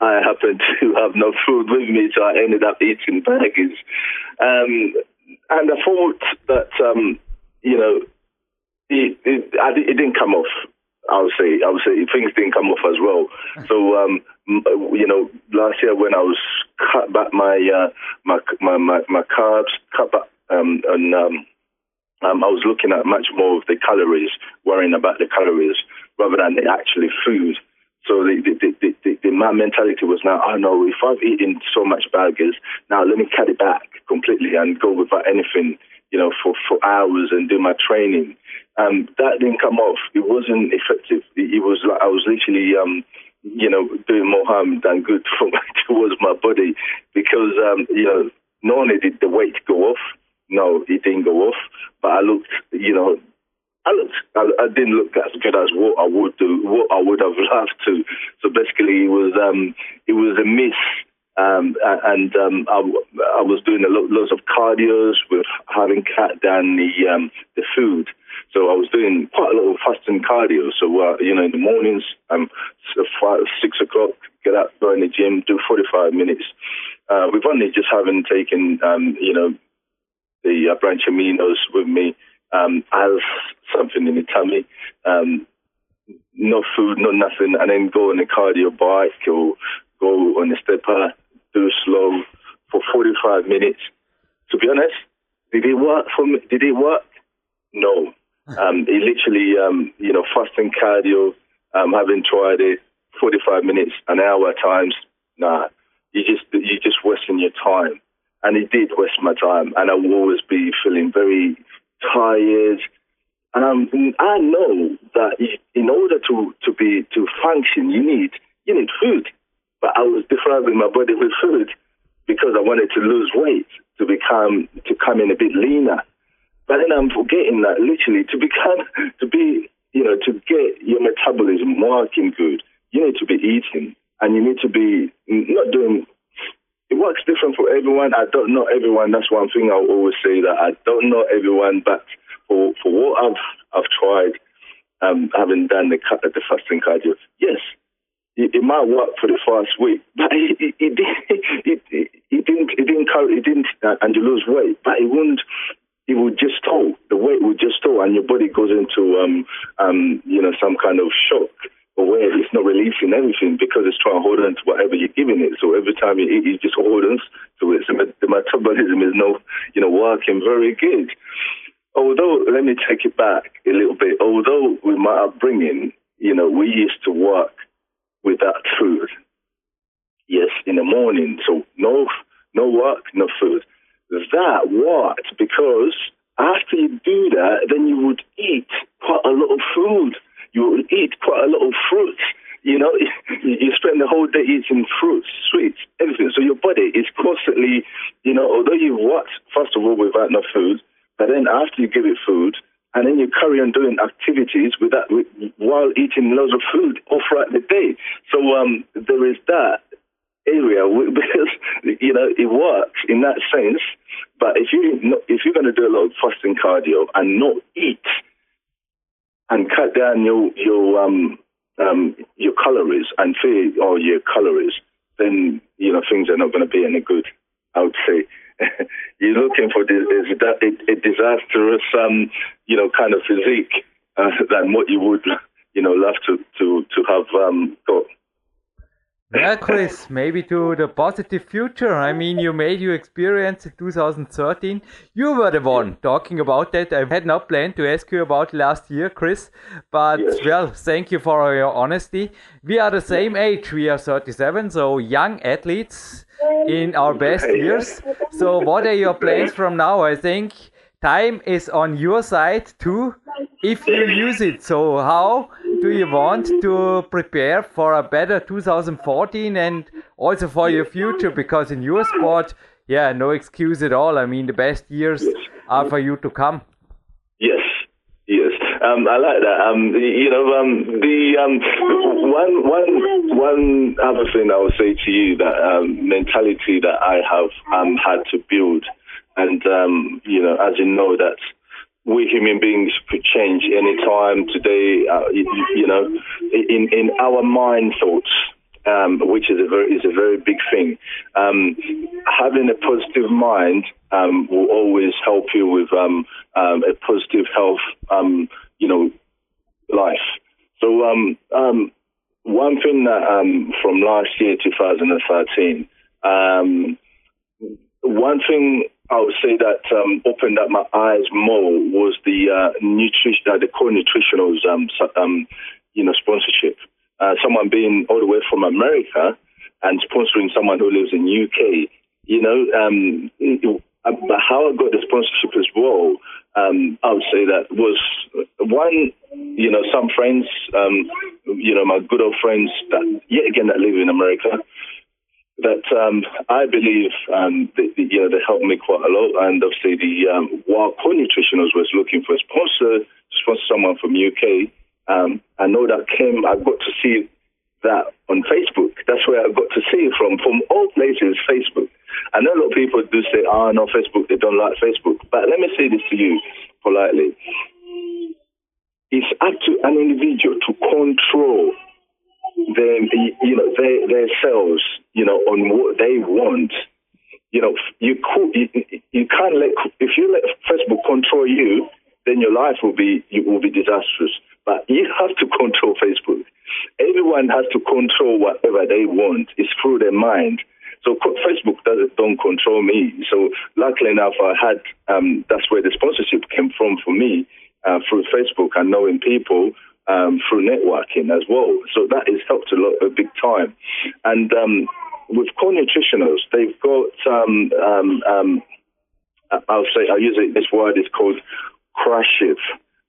I happened to have no food with me, so I ended up eating burgers. Um, and I thought that, um, you know, it, it, it didn't come off I would say, I would say things didn't come off as well. So, um, you know, last year when I was cut back my uh, my, my, my my carbs, cut back, um, and um, um, I was looking at much more of the calories, worrying about the calories rather than the actually food. So the, the, the, the, the, my mentality was now, I oh, know if I've eaten so much burgers, now let me cut it back completely and go without anything, you know, for, for hours and do my training um, that didn't come off. It wasn't effective. It, it was like I was literally, um, you know, doing more harm than good towards my body because, um, you know, not only did the weight go off, no, it didn't go off, but I looked, you know, I looked, I, I, didn't look as good as what I would do, what I would have loved to. So basically, it was, um, it was a miss. Um, and um, I, was doing a lot, lots of cardios with having cut down the um, the food. So I was doing quite a lot of fasting cardio. So uh, you know, in the mornings, um, five, six o'clock, get up, go in the gym, do forty-five minutes. Uh, we've only just haven't taken, um, you know, the uh, branch aminos with me um, as something in the tummy. Um, no food, no nothing, and then go on a cardio bike or go on a stepper, do slow for 45 minutes. To be honest, did it work for me? Did it work? No. Um, it literally, um, you know, fasting cardio, um, having tried it, 45 minutes, an hour times, nah, you just, you just wasting your time. And it did waste my time. And I will always be feeling very tired. And I'm, I know that in order to, to be, to function, you need, you need food. But I was depriving my body with food because I wanted to lose weight, to become, to come in a bit leaner. But then I'm forgetting that literally to become, to be, you know, to get your metabolism working good, you need to be eating and you need to be not doing. It works different for everyone. I don't know everyone. That's one thing I'll always say that I don't know everyone, but for for what I've I've tried, um, having done the cut, the fasting cardio, yes, it, it, might work for the first week, but it, it, it, it, it, it didn't it didn't it didn't uh, and you lose weight, but it wouldn't it would just toll. The weight would just toll, and your body goes into um, um, you know some kind of shock where it's not releasing everything because it's trying to hold on to whatever you're giving it. So every time you eat, you just hold on to it. So the metabolism is no, you know, working very good. Although, let me take it back a little bit. Although with my upbringing, you know, we used to work without food. Yes, in the morning. So no, no work, no food that worked because after you do that, then you would eat quite a lot of food. You would eat quite a lot of fruits. You know, you spend the whole day eating fruits, sweets, everything. So your body is constantly, you know, although you worked, first of all, without no food, but then after you give it food, and then you carry on doing activities with that, while eating loads of food all throughout the day. So um, there is that area because you know it works in that sense. But if you if you're going to do a lot of fasting cardio and not eat and cut down your your um, um, your calories and feed all your calories, then you know things are not going to be any good. I would say you're looking for a, a disastrous um, you know kind of physique uh, than what you would you know love to to to have um, got. Yeah, Chris, maybe to the positive future. I mean, you made your experience in 2013. You were the one talking about that. I had not planned to ask you about last year, Chris, but yes. well, thank you for your honesty. We are the same age. We are 37, so young athletes in our best years. So, what are your plans from now? I think time is on your side too, if you use it. So, how do you want to prepare for a better 2014 and also for your future? Because in your sport, yeah, no excuse at all. I mean, the best years are for you to come. Yes, yes. Um, I like that. Um, you know, um, the um, one, one, one other thing I would say to you that um, mentality that I have um, had to build, and you know, as you know, that we human beings could change any time today. Uh, you, know, in in our mind thoughts, um, which is a very is a very big thing. Um, having a positive mind um, will always help you with um, um, a positive health, um, you know, life. So one thing that from last year, 2013, one thing I would say that um, opened up my eyes more was the uh, nutrition, uh, the core nutritionals, um, um, you know, sponsorship. Uh, someone being all the way from America and sponsoring someone who lives in UK. You know, um, uh, how I got the sponsorship as well, um, I would say that was one, you know, some friends, um, you know, my good old friends that, yet again, that live in America, that um, I believe um, they, you know they helped me quite a lot. And obviously, the um, while Core Nutritionals was looking for a sponsor, sponsor someone from UK, um, I know that came. I got to see that on Facebook. That's where I got to see it from. From all places, Facebook. I know a lot of people do say, "Ah, "Oh, no, Facebook. They don't like Facebook." But let me say this to you politely: It's up to an individual to control them, you know, their, their selves, you know, on what they want. You know, you could, you, you can't let if you let Facebook control you, then your life will be you will be disastrous. But you have to control Facebook. Everyone has to control whatever they want. It's through their mind. So Facebook doesn't don't control me. So luckily enough, I had um, that's where the sponsorship came from for me uh, through Facebook and knowing people um, through networking as well. So that has helped a lot, a big time. And um, with core nutritionals, they've got, um, um, um I'll say, I'll use it, this word is called crush it.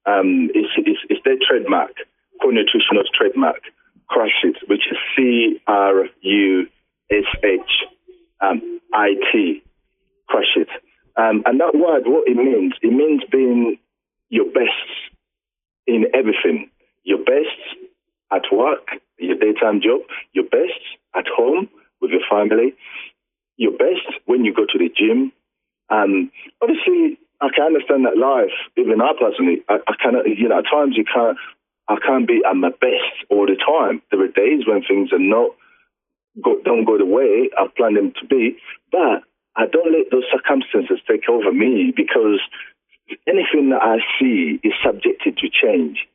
Um, it's, it's, it's, their trademark, core nutritionals trademark, crush it, which is C R U S H I T, crush it. And that word, what it means, it means being your best in everything your best at work, your daytime job, your best at home with your family, your best when you go to the gym. Um, obviously, I can understand that life, even I personally, I, I cannot, you know, at times you can't, I can't be at my best all the time. There are days when things are not, go, don't go the way I've planned them to be, but I don't let those circumstances take over me because anything that I see is subjected to change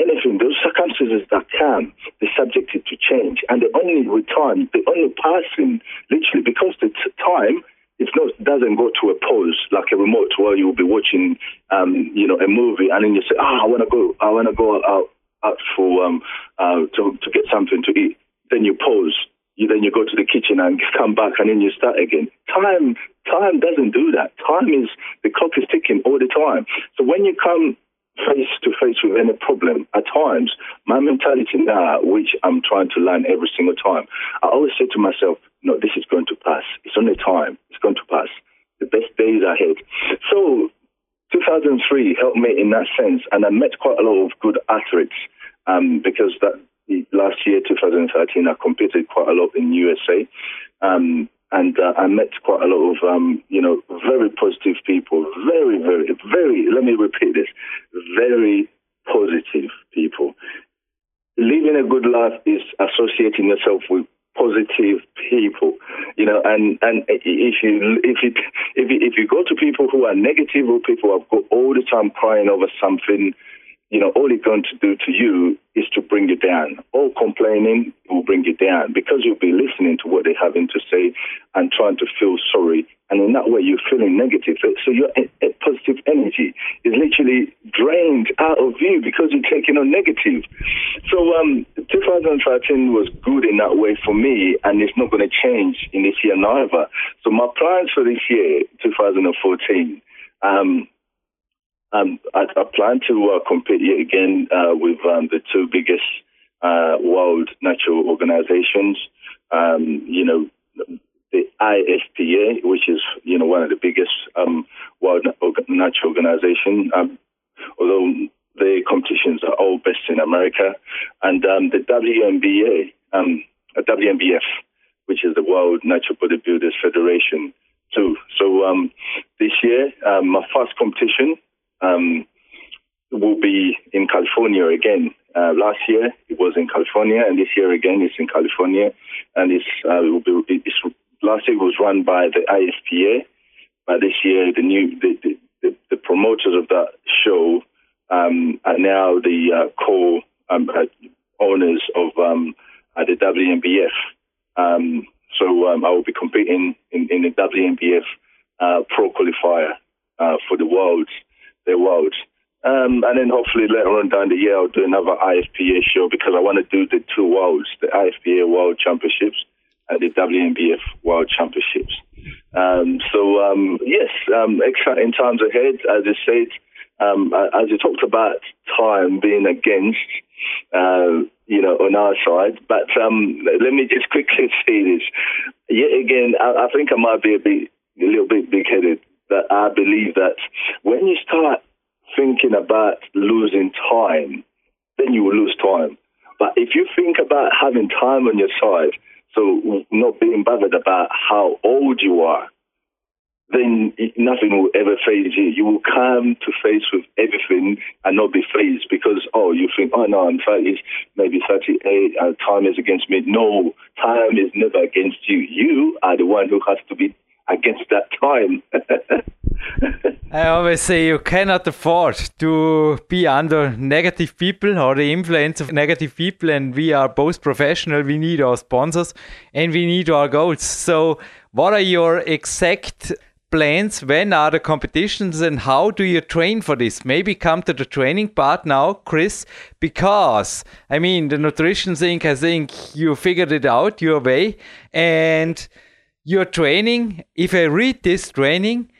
anything, those circumstances that come, they're subjected to change. And the only time, the only passing, literally, because the time it's not doesn't go to a pause like a remote where you'll be watching, um, you know, a movie and then you say, ah, oh, I want to go, I want to go out, out for um, uh, to to get something to eat. Then you pause. You then you go to the kitchen and come back and then you start again. Time time doesn't do that. Time is the clock is ticking all the time. So when you come face to face with any problem, at times, my mentality now, which I'm trying to learn every single time, I always say to myself, no, this is going to pass. It's only time. It's going to pass. The best days ahead. So 2003 helped me in that sense, and I met quite a lot of good athletes um, because that last year, 2013, I competed quite a lot in USA. Um, and uh, I met quite a lot of, um, you know, very positive people. Very, very, very. Let me repeat this: very positive people. Living a good life is associating yourself with positive people, you know. And and if you if you if you, if you go to people who are negative or people who have got all the time crying over something you know, all it's going to do to you is to bring you down. All complaining will bring you down because you'll be listening to what they're having to say and trying to feel sorry. And in that way, you're feeling negative. So your positive energy is literally drained out of you because you're taking on negative. So um, 2013 was good in that way for me, and it's not going to change in this year neither. So my plans for this year, 2014, um, um, I, I, plan to uh, compete yet again uh, with um, the two biggest uh, world natural organizations. Um, you know, the IFPA, which is you know one of the biggest um, world natural organization. Um, although the competitions are all based in America, and um, the WNBA, WNBF, which is the World Natural Bodybuilders Federation, too. So this year, my first competition um, will be in California again. Uh, last year it was in California, and this year again it's in California. And it's, uh, it will be, it's last year it was run by the IFPA, but this year the new the, the, the, promoters of that show um, are now the uh, co um, uh, owners of um, uh, the WNBF. Um, so um, I will be competing in, in the WNBF uh, Pro Qualifier for the Worlds their world. Um, and then hopefully later on down the year, I'll do another IFPA show because I want to do the two worlds, the IFPA World Championships and the WNBF World Championships. Um, so um, yes, um, exciting times ahead. As I said, um, as you talked about time being against, uh, you know, on our side. But um, let me just quickly say this. Yet again, I, I think I might be a bit, a little bit big-headed. That I believe that when you start thinking about losing time, then you will lose time. But if you think about having time on your side, so not being bothered about how old you are, then nothing will ever phase you. You will come to face with everything and not be phased because, oh, you think, oh, no, I'm 30, maybe 38, uh, time is against me. No, time is never against you. You are the one who has to be against that time. I always say you cannot afford to be under negative people or the influence of negative people, and we are both professional. We need our sponsors and we need our goals. So, what are your exact plans? When are the competitions and how do you train for this? Maybe come to the training part now, Chris, because I mean, the nutrition thing, I think you figured it out your way, and your training. If I read this training,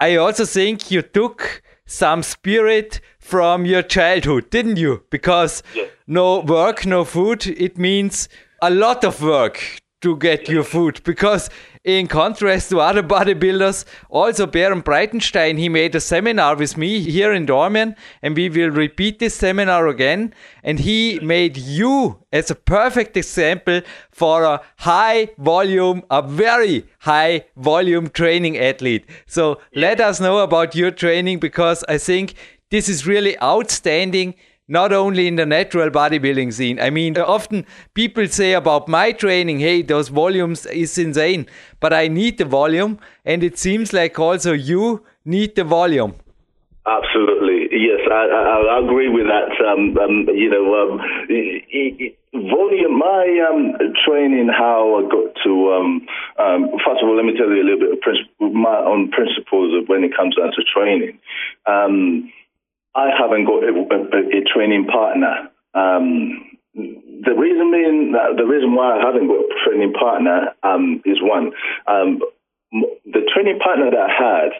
I also think you took some spirit from your childhood, didn't you? Because yeah. no work, no food, it means a lot of work to get your food because in contrast to other bodybuilders, also Berend Breitenstein, he made a seminar with me here in Dormien, and we will repeat this seminar again. And he made you as a perfect example for a high volume, a very high volume training athlete. So let us know about your training because I think this is really outstanding not only in the natural bodybuilding scene. I mean, often people say about my training, hey, those volumes is insane, but I need the volume, and it seems like also you need the volume. Absolutely, yes, I, I, I agree with that. Um, um, you know, um, volume. My um, training, how I got to. Um, um, first of all, let me tell you a little bit of princip- my own principles of when it comes down to training. I haven't got a, a, a training partner. Um, the reason being the reason why I haven't got a training partner um, is one, um, the training partner that I had,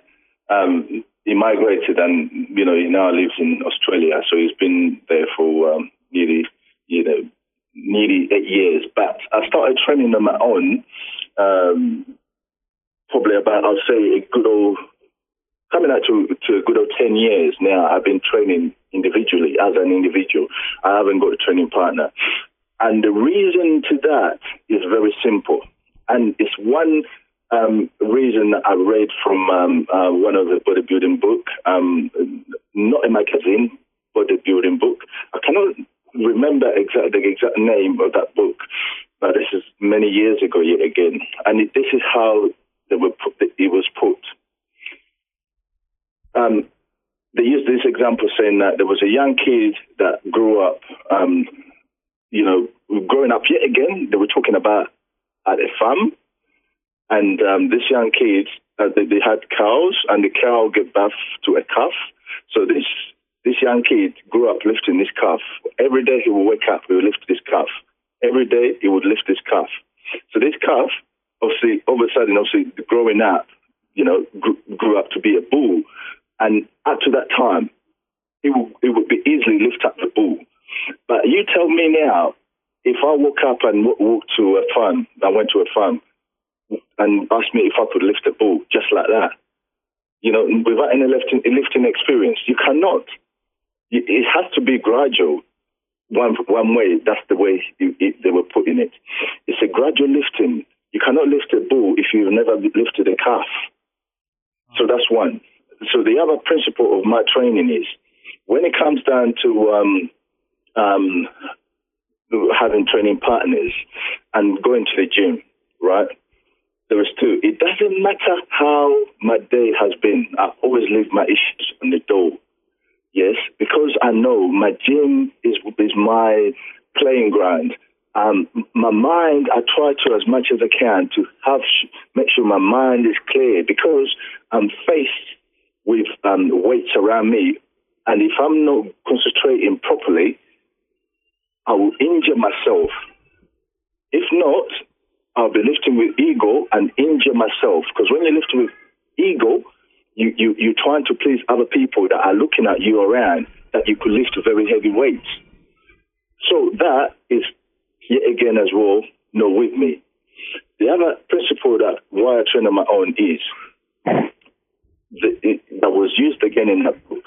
um, he migrated and you know he now lives in Australia, so he's been there for um, nearly you know nearly eight years. But I started training them on my own, um, probably about I'll say a good old coming out to, to a good old 10 years now, I've been training individually as an individual. I haven't got a training partner. And the reason to that is very simple. And it's one um, reason that I read from um, uh, one of the bodybuilding book, um, not a magazine, bodybuilding book. I cannot remember exact, the exact name of that book, but this is many years ago yet again. And it, this is how they were put, it was put. Um, they used this example saying that there was a young kid that grew up, um, you know, growing up yet again. They were talking about at a farm, and um, this young kid, uh, they, they, had cows, and the cow gave birth to a calf. So this this young kid grew up lifting this calf. Every day he would wake up, he would lift this calf. Every day he would lift this calf. So this calf, obviously, all of a sudden, obviously, growing up, you know, grew, grew up to be a bull. And up to that time, it would, it would be easily lift up the bull. But you tell me now, if I woke up and walked to a farm, I went to a farm, and asked me if I could lift a bull just like that, you know, without any lifting, lifting experience, you cannot. It has to be gradual. One one way. That's the way it, they were putting it. It's a gradual lifting. You cannot lift a bull if you've never lifted a calf. So that's one so the other principle of my training is when it comes down to um, um, having training partners and going to the gym, right? There is two. It doesn't matter how my day has been. I always leave my issues on the door. Yes, because I know my gym is is my playing ground. Um, my mind, I try to as much as I can to have make sure my mind is clear because I'm faced with um, weights around me, and if I'm not concentrating properly, I will injure myself. If not, I'll be lifting with ego and injure myself. Because when you're lifting with ego, you, you, you're trying to please other people that are looking at you around that you could lift very heavy weights. So that is, yet again as well, no with me. The other principle that why I train on my own is the, that was used again in that book.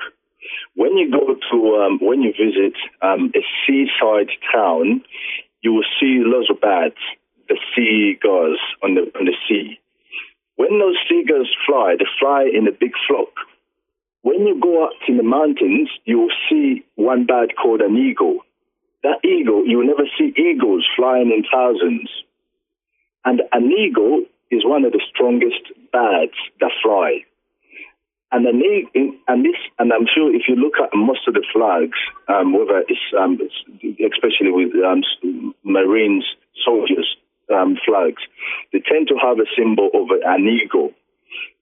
When you go to, um, when you visit um, a seaside town, you will see lots of bats, the seagulls on the on the sea. When those seagulls fly, they fly in a big flock. When you go up in the mountains, you will see one bird called an eagle. That eagle, you will never see eagles flying in thousands. And an eagle is one of the strongest birds that fly. And, an, and this, and I'm sure if you look at most of the flags, um, whether it's, um, especially with um, Marines, soldiers, um, flags, they tend to have a symbol of an eagle.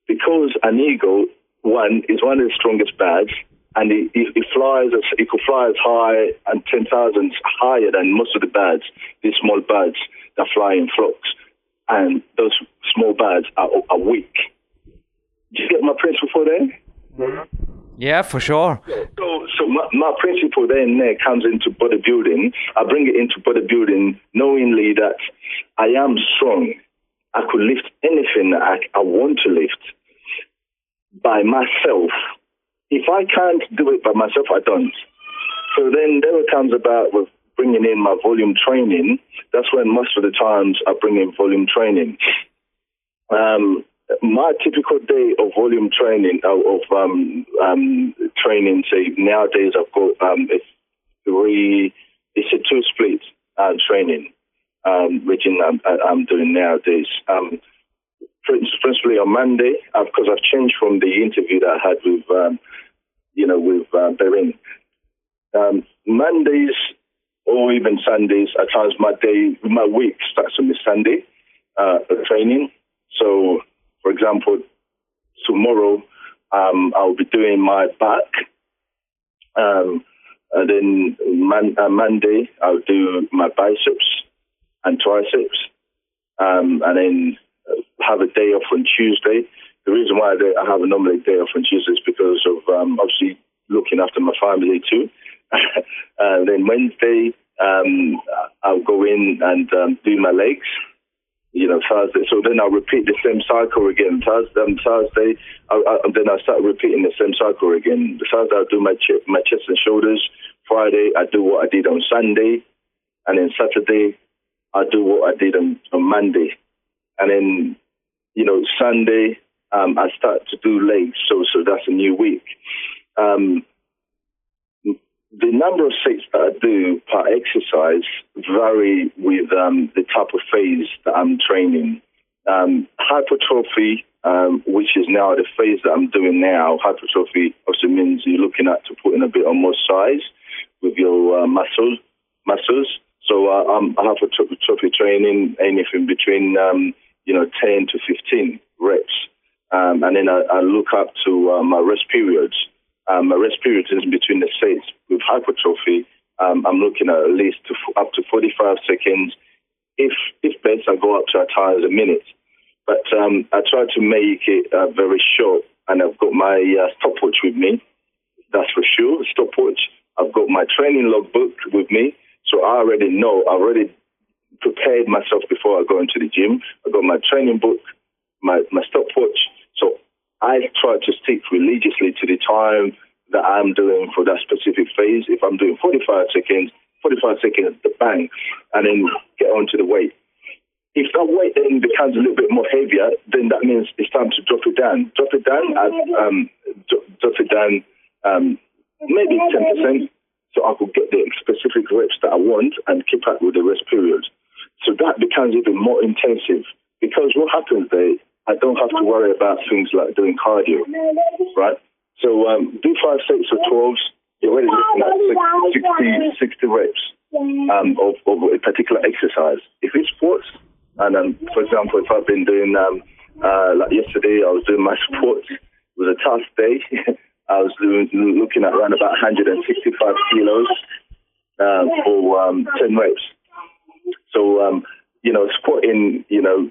Because an eagle, one, is one of the strongest birds, and it, it, flies, it could fly as high and 10,000 higher than most of the birds, these small birds that fly in flocks. And those small birds are, are weak. You get my principle there? Yeah, for sure. So, so my, my principle then there comes into bodybuilding. I bring it into bodybuilding knowingly that I am strong. I could lift anything I, I want to lift by myself. If I can't do it by myself, I don't. So then there comes about with bringing in my volume training. That's when most of the times I bring in volume training. Um, my typical day of volume training uh, of um, um, training, say nowadays I've got um, a three, it's a two split uh, training, um, which I'm, I'm, doing nowadays. Um, principally on Monday, because I've changed from the interview that I had with, um, you know, with uh, Berend. Mondays or even Sundays, at times my day, my week starts on the Sunday uh, training. So for example, tomorrow um, I'll be doing my back. Um, and then man, uh, Monday I'll do my biceps and triceps. Um, and then have a day off on Tuesday. The reason why I have a normally day off on Tuesday is because of um, obviously looking after my family too. and then Wednesday um, I'll go in and um, do my legs you know, Thursday. So then I'll repeat the same cycle again. Thursday, um, Thursday I, I, then I start repeating the same cycle again. Thursday I'll do my, ch- my chest and shoulders. Friday I do what I did on Sunday. And then Saturday I do what I did on, on Monday. And then, you know, Sunday um, I start to do legs. So, so that's a new week. Um, the number of sets that I do per exercise vary with um, the type of phase that I'm training. Um, hypertrophy, um, which is now the phase that I'm doing now, hypertrophy also means you're looking at to put in a bit of more size with your uh, muscle, muscles. So uh, I'm hypertrophy training anything between um, you know 10 to 15 reps, um, and then I, I look up to uh, my rest periods um, a is between the sets. With hypertrophy, um, I'm looking at at least to, up to 45 seconds. If if best, I go up to at times a minute. But um, I try to make it uh, very short, and I've got my uh, stopwatch with me. That's for sure, stopwatch. I've got my training logbook with me, so I already know. I already prepared myself before I go into the gym. I got my training book, my my stopwatch, I try to stick religiously to the time that I'm doing for that specific phase. If I'm doing 45 seconds, 45 seconds, the bang, and then get onto the weight. If that weight then becomes a little bit more heavier, then that means it's time to drop it down. Drop it down, and, um, drop it down um, maybe 10%, so I could get the specific reps that I want and keep up with the rest period. So that becomes even more intensive because what happens there I don't have to worry about things like doing cardio, right? So um, do five sets or 12s, you're already looking at 60, 60 reps um, of, of, a particular exercise. If it's sports, and um, for example, if I've been doing, um, uh, like yesterday, I was doing my sports, it was a tough day. I was doing, looking at around about 165 kilos uh, for um, 10 reps. So um, you know, squatting, you know,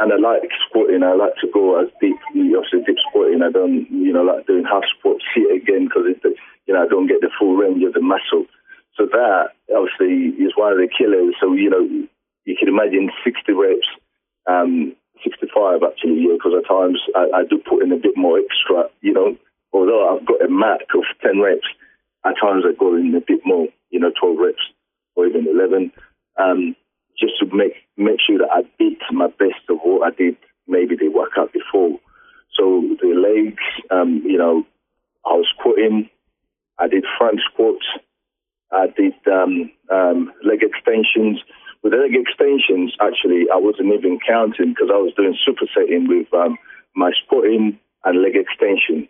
and I like squatting. I like to go as deep, obviously deep squatting. I don't, you know, like doing half squat, see it again because it's, you know, I don't get the full range of the muscle. So that obviously is one of the killers. So you know, you can imagine 60 reps, um, 65 actually, yeah, because at times I, I do put in a bit more extra. You know, although I've got a mat of 10 reps, at times I go in a bit more. You know, 12 reps or even 11. Um, just to make make sure that I did my best of what I did maybe the workout before. So the legs, um, you know, I was squatting, I did front squats, I did um, um, leg extensions. With leg extensions, actually, I wasn't even counting because I was doing supersetting with um, my squatting and leg extension.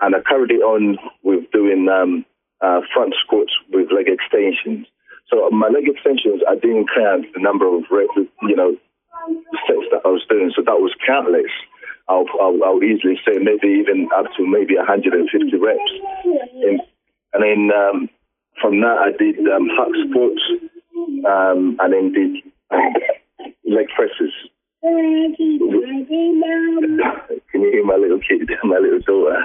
And I carried it on with doing um, uh, front squats with leg extensions. So my leg extensions, I didn't count the number of reps, you know, sets that I was doing. So that was countless. I'll, I'll, I'll easily say maybe even up to maybe 150 reps. And, and then um, from that, I did um, hack squats um, and then did um, leg presses. Can you hear my little kid, my little daughter?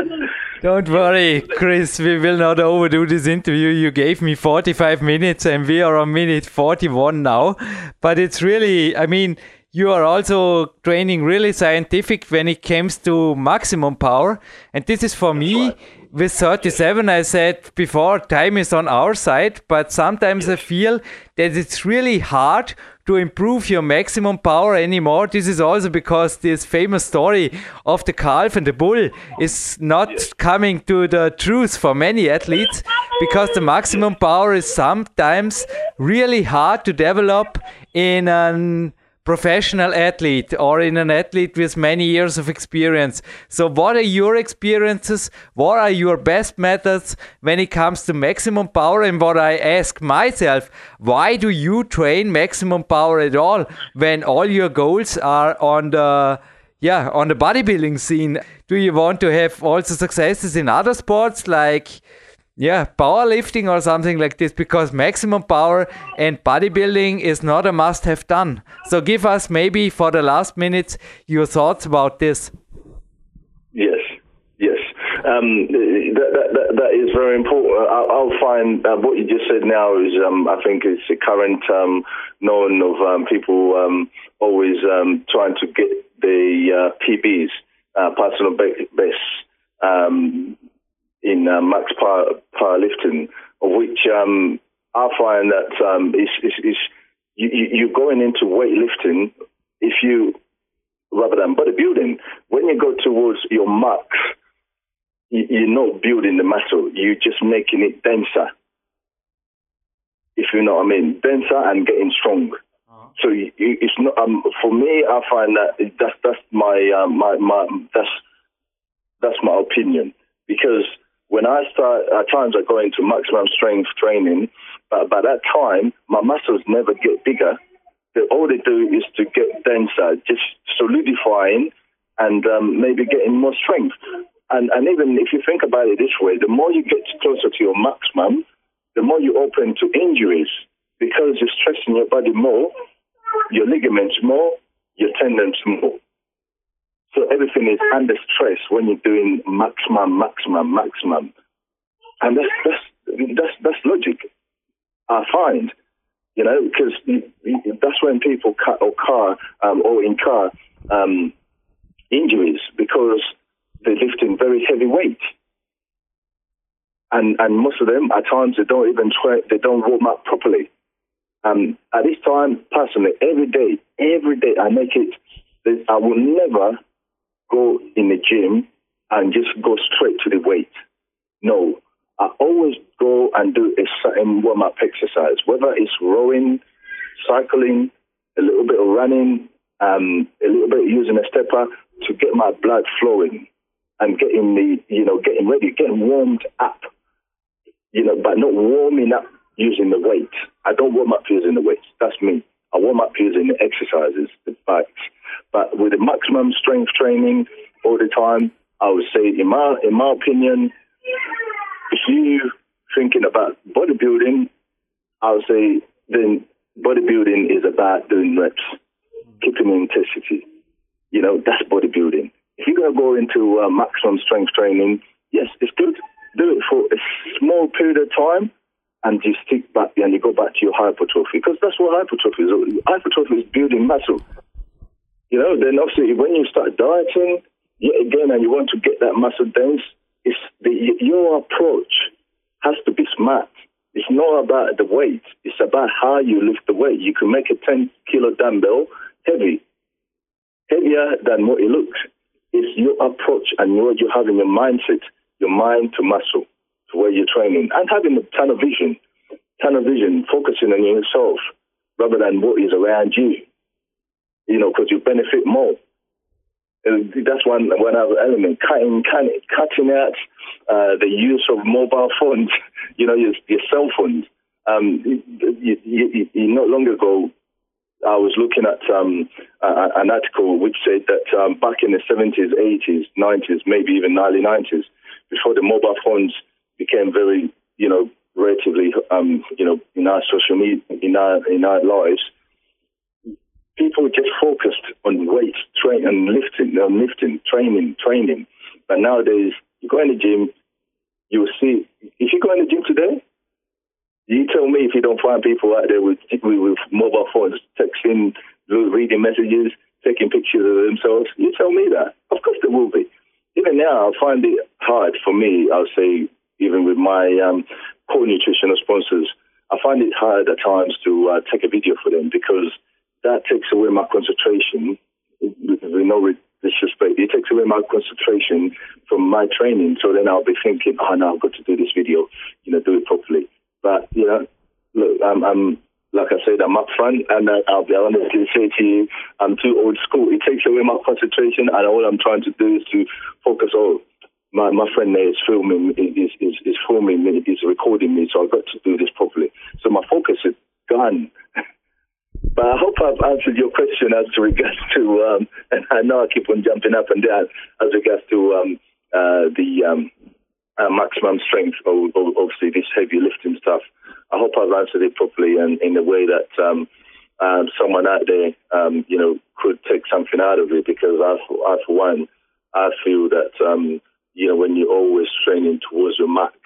Don't worry, Chris, we will not overdo this interview. You gave me 45 minutes and we are on minute 41 now. But it's really, I mean, you are also training really scientific when it comes to maximum power. And this is for me with 37, I said before, time is on our side, but sometimes I feel that it's really hard to improve your maximum power anymore. This is also because this famous story of the calf and the bull is not coming to the truth for many athletes because the maximum power is sometimes really hard to develop in an professional athlete or in an athlete with many years of experience. So, what are your experiences? What are your best methods when it comes to maximum power? And what I ask myself, why do you train maximum power at all when all your goals are on the yeah, on the bodybuilding scene? Do you want to have also successes in other sports like yeah, powerlifting or something like this because maximum power and bodybuilding is not a must have done. So give us maybe for the last minutes your thoughts about this. Yes, yes. Um, that, that, that, that is very important. I'll, I'll find uh, what you just said now is, um, I think, it's a current um, known of um, people um, always um, trying to get the uh, PBs, uh, personal best. Um, in uh, max power, powerlifting, of which um, I find that um, is, is, is you, you're going into weightlifting if you rather than bodybuilding. When you go towards your max, you, you're not building the muscle; you're just making it denser. If you know what I mean, denser and getting strong. Uh-huh. So you, it's not um, for me. I find that that's that's my uh, my my that's that's my opinion because when I start, at times I go into maximum strength training, but by that time, my muscles never get bigger. All they do is to get denser, just solidifying and um, maybe getting more strength. And, and even if you think about it this way, the more you get closer to your maximum, the more you open to injuries because you're stressing your body more, your ligaments more, your tendons more. So everything is under stress when you're doing maximum, maximum, maximum, and that's that's that's that's logic. I find, you know, because that's when people cut or car um, or incur um, injuries because they're lifting very heavy weight. And, and most of them, at times, they don't even try, they don't warm up properly. Um, at this time, personally, every day, every day, I make it. I will never go in the gym and just go straight to the weight. No, I always go and do a certain warm up exercise, whether it's rowing, cycling, a little bit of running, um, a little bit using a stepper to get my blood flowing and getting the, you know, getting ready, getting warmed up, you know, but not warming up using the weight. I don't warm up using the weights. That's me. I warm up using the exercises, the bikes. But with the maximum strength training all the time, I would say, in my in my opinion, if you thinking about bodybuilding, I would say then bodybuilding is about doing reps, keeping intensity. You know, that's bodybuilding. If you're going to go into uh, maximum strength training, yes, it's good. Do it for a small period of time and you stick back and you go back to your hypertrophy because that's what hypertrophy is. Hypertrophy is building muscle. You know, then obviously when you start dieting, yet again, and you want to get that muscle dense, it's the, your approach has to be smart. It's not about the weight. It's about how you lift the weight. You can make a 10 kilo dumbbell heavy, heavier than what it looks. It's your approach and what you have in your mindset, your mind to muscle, where you're training, and having a tunnel vision, tunnel vision, focusing on yourself rather than what is around you. You know, because you benefit more. And that's one one other element. Cutting, cutting, cutting out uh, the use of mobile phones. You know, your, your cell phones. Um, you, you, you, not long ago, I was looking at um, uh, an article which said that um, back in the 70s, 80s, 90s, maybe even early 90s, before the mobile phones became very, you know, relatively, um, you know, in our social media, in our in our lives, people just focused on weight, train, and lifting, lifting, training, training. But nowadays, you go in the gym, you will see. If you go in the gym today, you tell me if you don't find people out there with with mobile phones, texting, reading messages, taking pictures of themselves. You tell me that. Of course, there will be. Even now, I find it hard for me. I'll say, even with my um, core nutritional sponsors, I find it hard at times to uh, take a video for them because that takes away my concentration. With no disrespect, it takes away my concentration from my training. So then I'll be thinking, oh, now I've got to do this video, you know, do it properly. But, you know, look, I'm, I'm like I said, I'm up front, and I'll be honestly say to you, I'm too old school. It takes away my concentration, and all I'm trying to do is to focus on. My, my friend there is filming, is, is, is filming me, is recording me, so I've got to do this properly. So my focus is gone. But I hope I've answered your question as to regards to, um, and I know I keep on jumping up and down as regards to um, uh, the um, uh, maximum strength, or, obviously this heavy lifting stuff. I hope I've answered it properly and in a way that um, um, someone out there, um, you know, could take something out of it. Because I, I for one, I feel that um, you know when you're always training towards your max,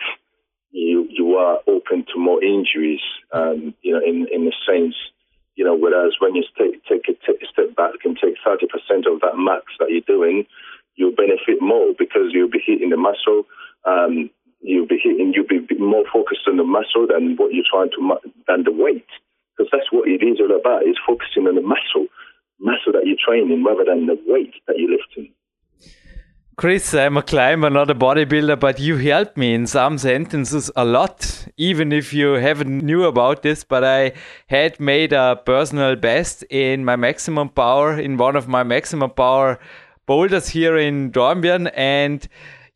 you you are open to more injuries. Um, you know, in in the sense you know, whereas when you take, take, a, take a step back and take 30% of that max that you're doing, you'll benefit more because you'll be hitting the muscle. Um, you'll be hitting, you'll be more focused on the muscle than what you're trying to, than the weight. Because that's what it is all about, is focusing on the muscle, muscle that you're training rather than the weight that you're lifting. Chris, I'm a climber, not a bodybuilder, but you helped me in some sentences a lot, even if you haven't knew about this. But I had made a personal best in my maximum power in one of my maximum power boulders here in Dornbirn, and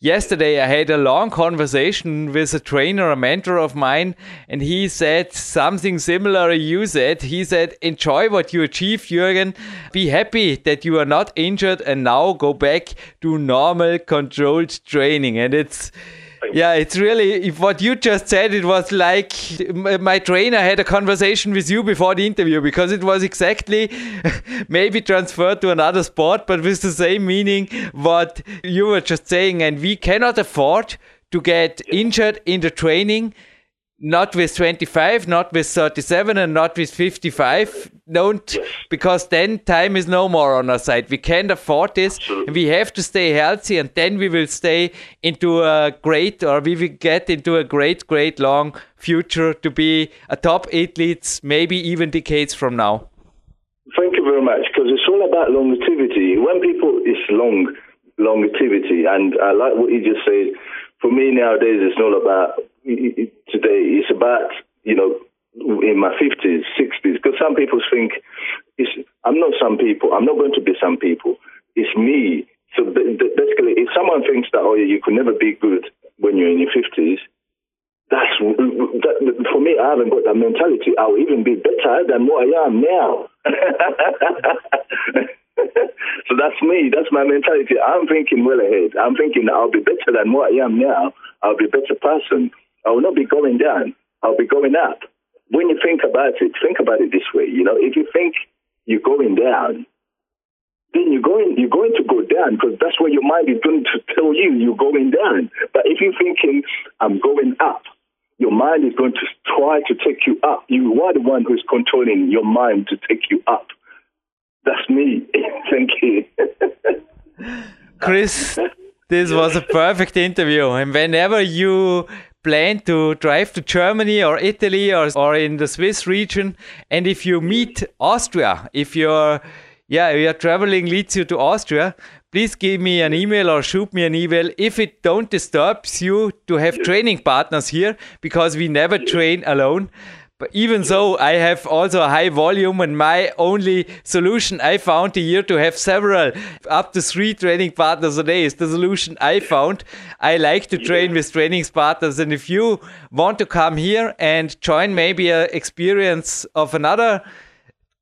yesterday I had a long conversation with a trainer, a mentor of mine, and he said something similar you said. He said, Enjoy what you achieved, Jürgen. Be happy that you are not injured and now go back to normal controlled training. And it's yeah, it's really what you just said. It was like my trainer had a conversation with you before the interview because it was exactly maybe transferred to another sport, but with the same meaning what you were just saying. And we cannot afford to get injured in the training not with 25, not with 37, and not with 55. Don't, because then time is no more on our side. We can't afford this, and we have to stay healthy, and then we will stay into a great, or we will get into a great, great long future to be a top athlete, maybe even decades from now. Thank you very much, because it's all about longevity. When people, it's long, longevity, and I like what you just said. For me nowadays, it's not about today. It's about you know in my fifties, sixties. Because some people think it's. I'm not some people. I'm not going to be some people. It's me. So basically, if someone thinks that oh you could never be good when you're in your fifties, that's that, for me. I haven't got that mentality. I'll even be better than what I am now. so that's me. That's my mentality. I'm thinking well ahead. I'm thinking I'll be better than what I am now. I'll be a better person. I will not be going down. I'll be going up. when you think about it, think about it this way. You know, if you think you're going down, then you're going you're going to go down because that's what your mind is going to tell you you're going down. But if you're thinking I'm going up, your mind is going to try to take you up. You are the one who's controlling your mind to take you up. That's me. Thank you. Chris, this was a perfect interview. And whenever you plan to drive to Germany or Italy or, or in the Swiss region, and if you meet Austria, if you're yeah, your traveling leads you to Austria, please give me an email or shoot me an email if it don't disturbs you to have training partners here because we never train alone. But even so, I have also a high volume, and my only solution I found here to have several, up to three training partners a day is the solution I found. I like to train with training partners, and if you want to come here and join maybe an experience of another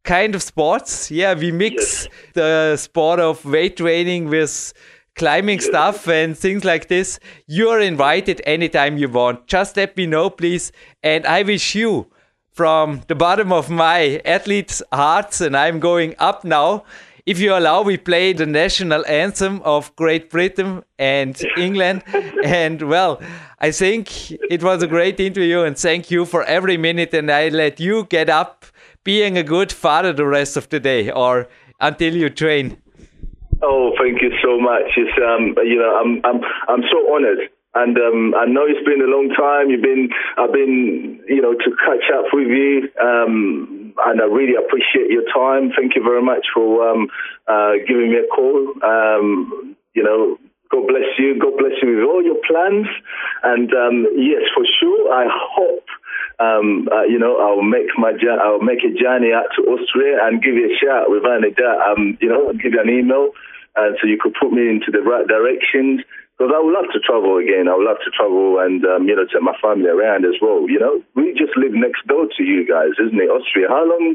kind of sports, yeah, we mix the sport of weight training with climbing stuff and things like this. You are invited anytime you want. Just let me know, please, and I wish you from the bottom of my athlete's hearts, and I'm going up now. If you allow, we play the national anthem of Great Britain and England. and well, I think it was a great interview, and thank you for every minute. And I let you get up being a good father the rest of the day or until you train. Oh, thank you so much. It's um, you know, I'm I'm I'm so honored and um, I know it's been a long time. You've been, I've been, you know, to catch up with you, um, and I really appreciate your time. Thank you very much for um, uh, giving me a call. Um, you know, God bless you. God bless you with all your plans. And um, yes, for sure, I hope. Um, uh, you know, I'll make my I'll make a journey out to Austria and give you a shout with Anita. Um, you know, give you an email, and so you could put me into the right directions. Because I would love to travel again. I would love to travel and, um, you know, take my family around as well. You know, we just live next door to you guys, isn't it? Austria. How long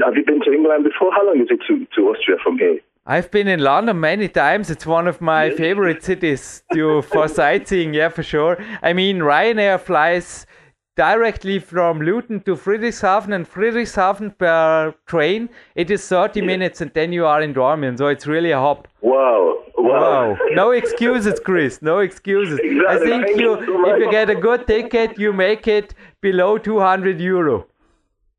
have you been to England before? How long is it to, to Austria from here? I've been in London many times. It's one of my yes. favorite cities to for sightseeing. Yeah, for sure. I mean, Ryanair flies directly from Luton to Friedrichshafen and Friedrichshafen per train. It is 30 yeah. minutes and then you are in Dornbirn. So it's really a hop. Wow. Wow. No excuses, Chris. No excuses. Exactly. I think you, if you get a good ticket, you make it below 200 euro.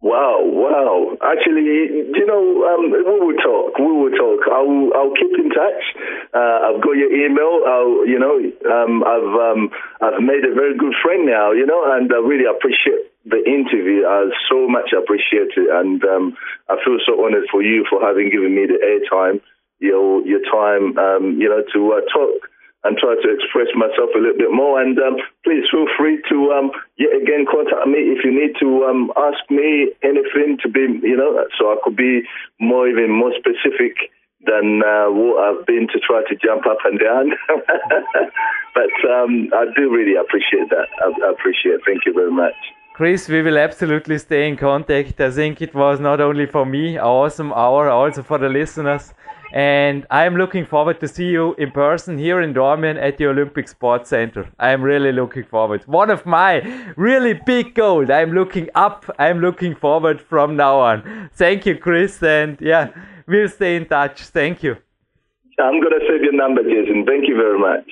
Wow, wow. Actually, you know, um, we will talk. We will talk. I'll, I'll keep in touch. Uh, I've got your email. I'll, you know, um, I've, um, I've made a very good friend now, you know, and I really appreciate the interview. I so much appreciate it. And um, I feel so honored for you for having given me the airtime your your time, um, you know, to uh, talk and try to express myself a little bit more. And um, please feel free to um, yet again contact me if you need to um, ask me anything to be, you know, so I could be more even more specific than uh, what I've been to try to jump up and down. but um, I do really appreciate that. I, I appreciate it. Thank you very much. Chris, we will absolutely stay in contact. I think it was not only for me, an awesome hour, also for the listeners. And I'm looking forward to see you in person here in Dornbirn at the Olympic Sports Center. I'm really looking forward. One of my really big goals. I'm looking up. I'm looking forward from now on. Thank you, Chris. And yeah, we'll stay in touch. Thank you. I'm going to save your number, Jason. Thank you very much.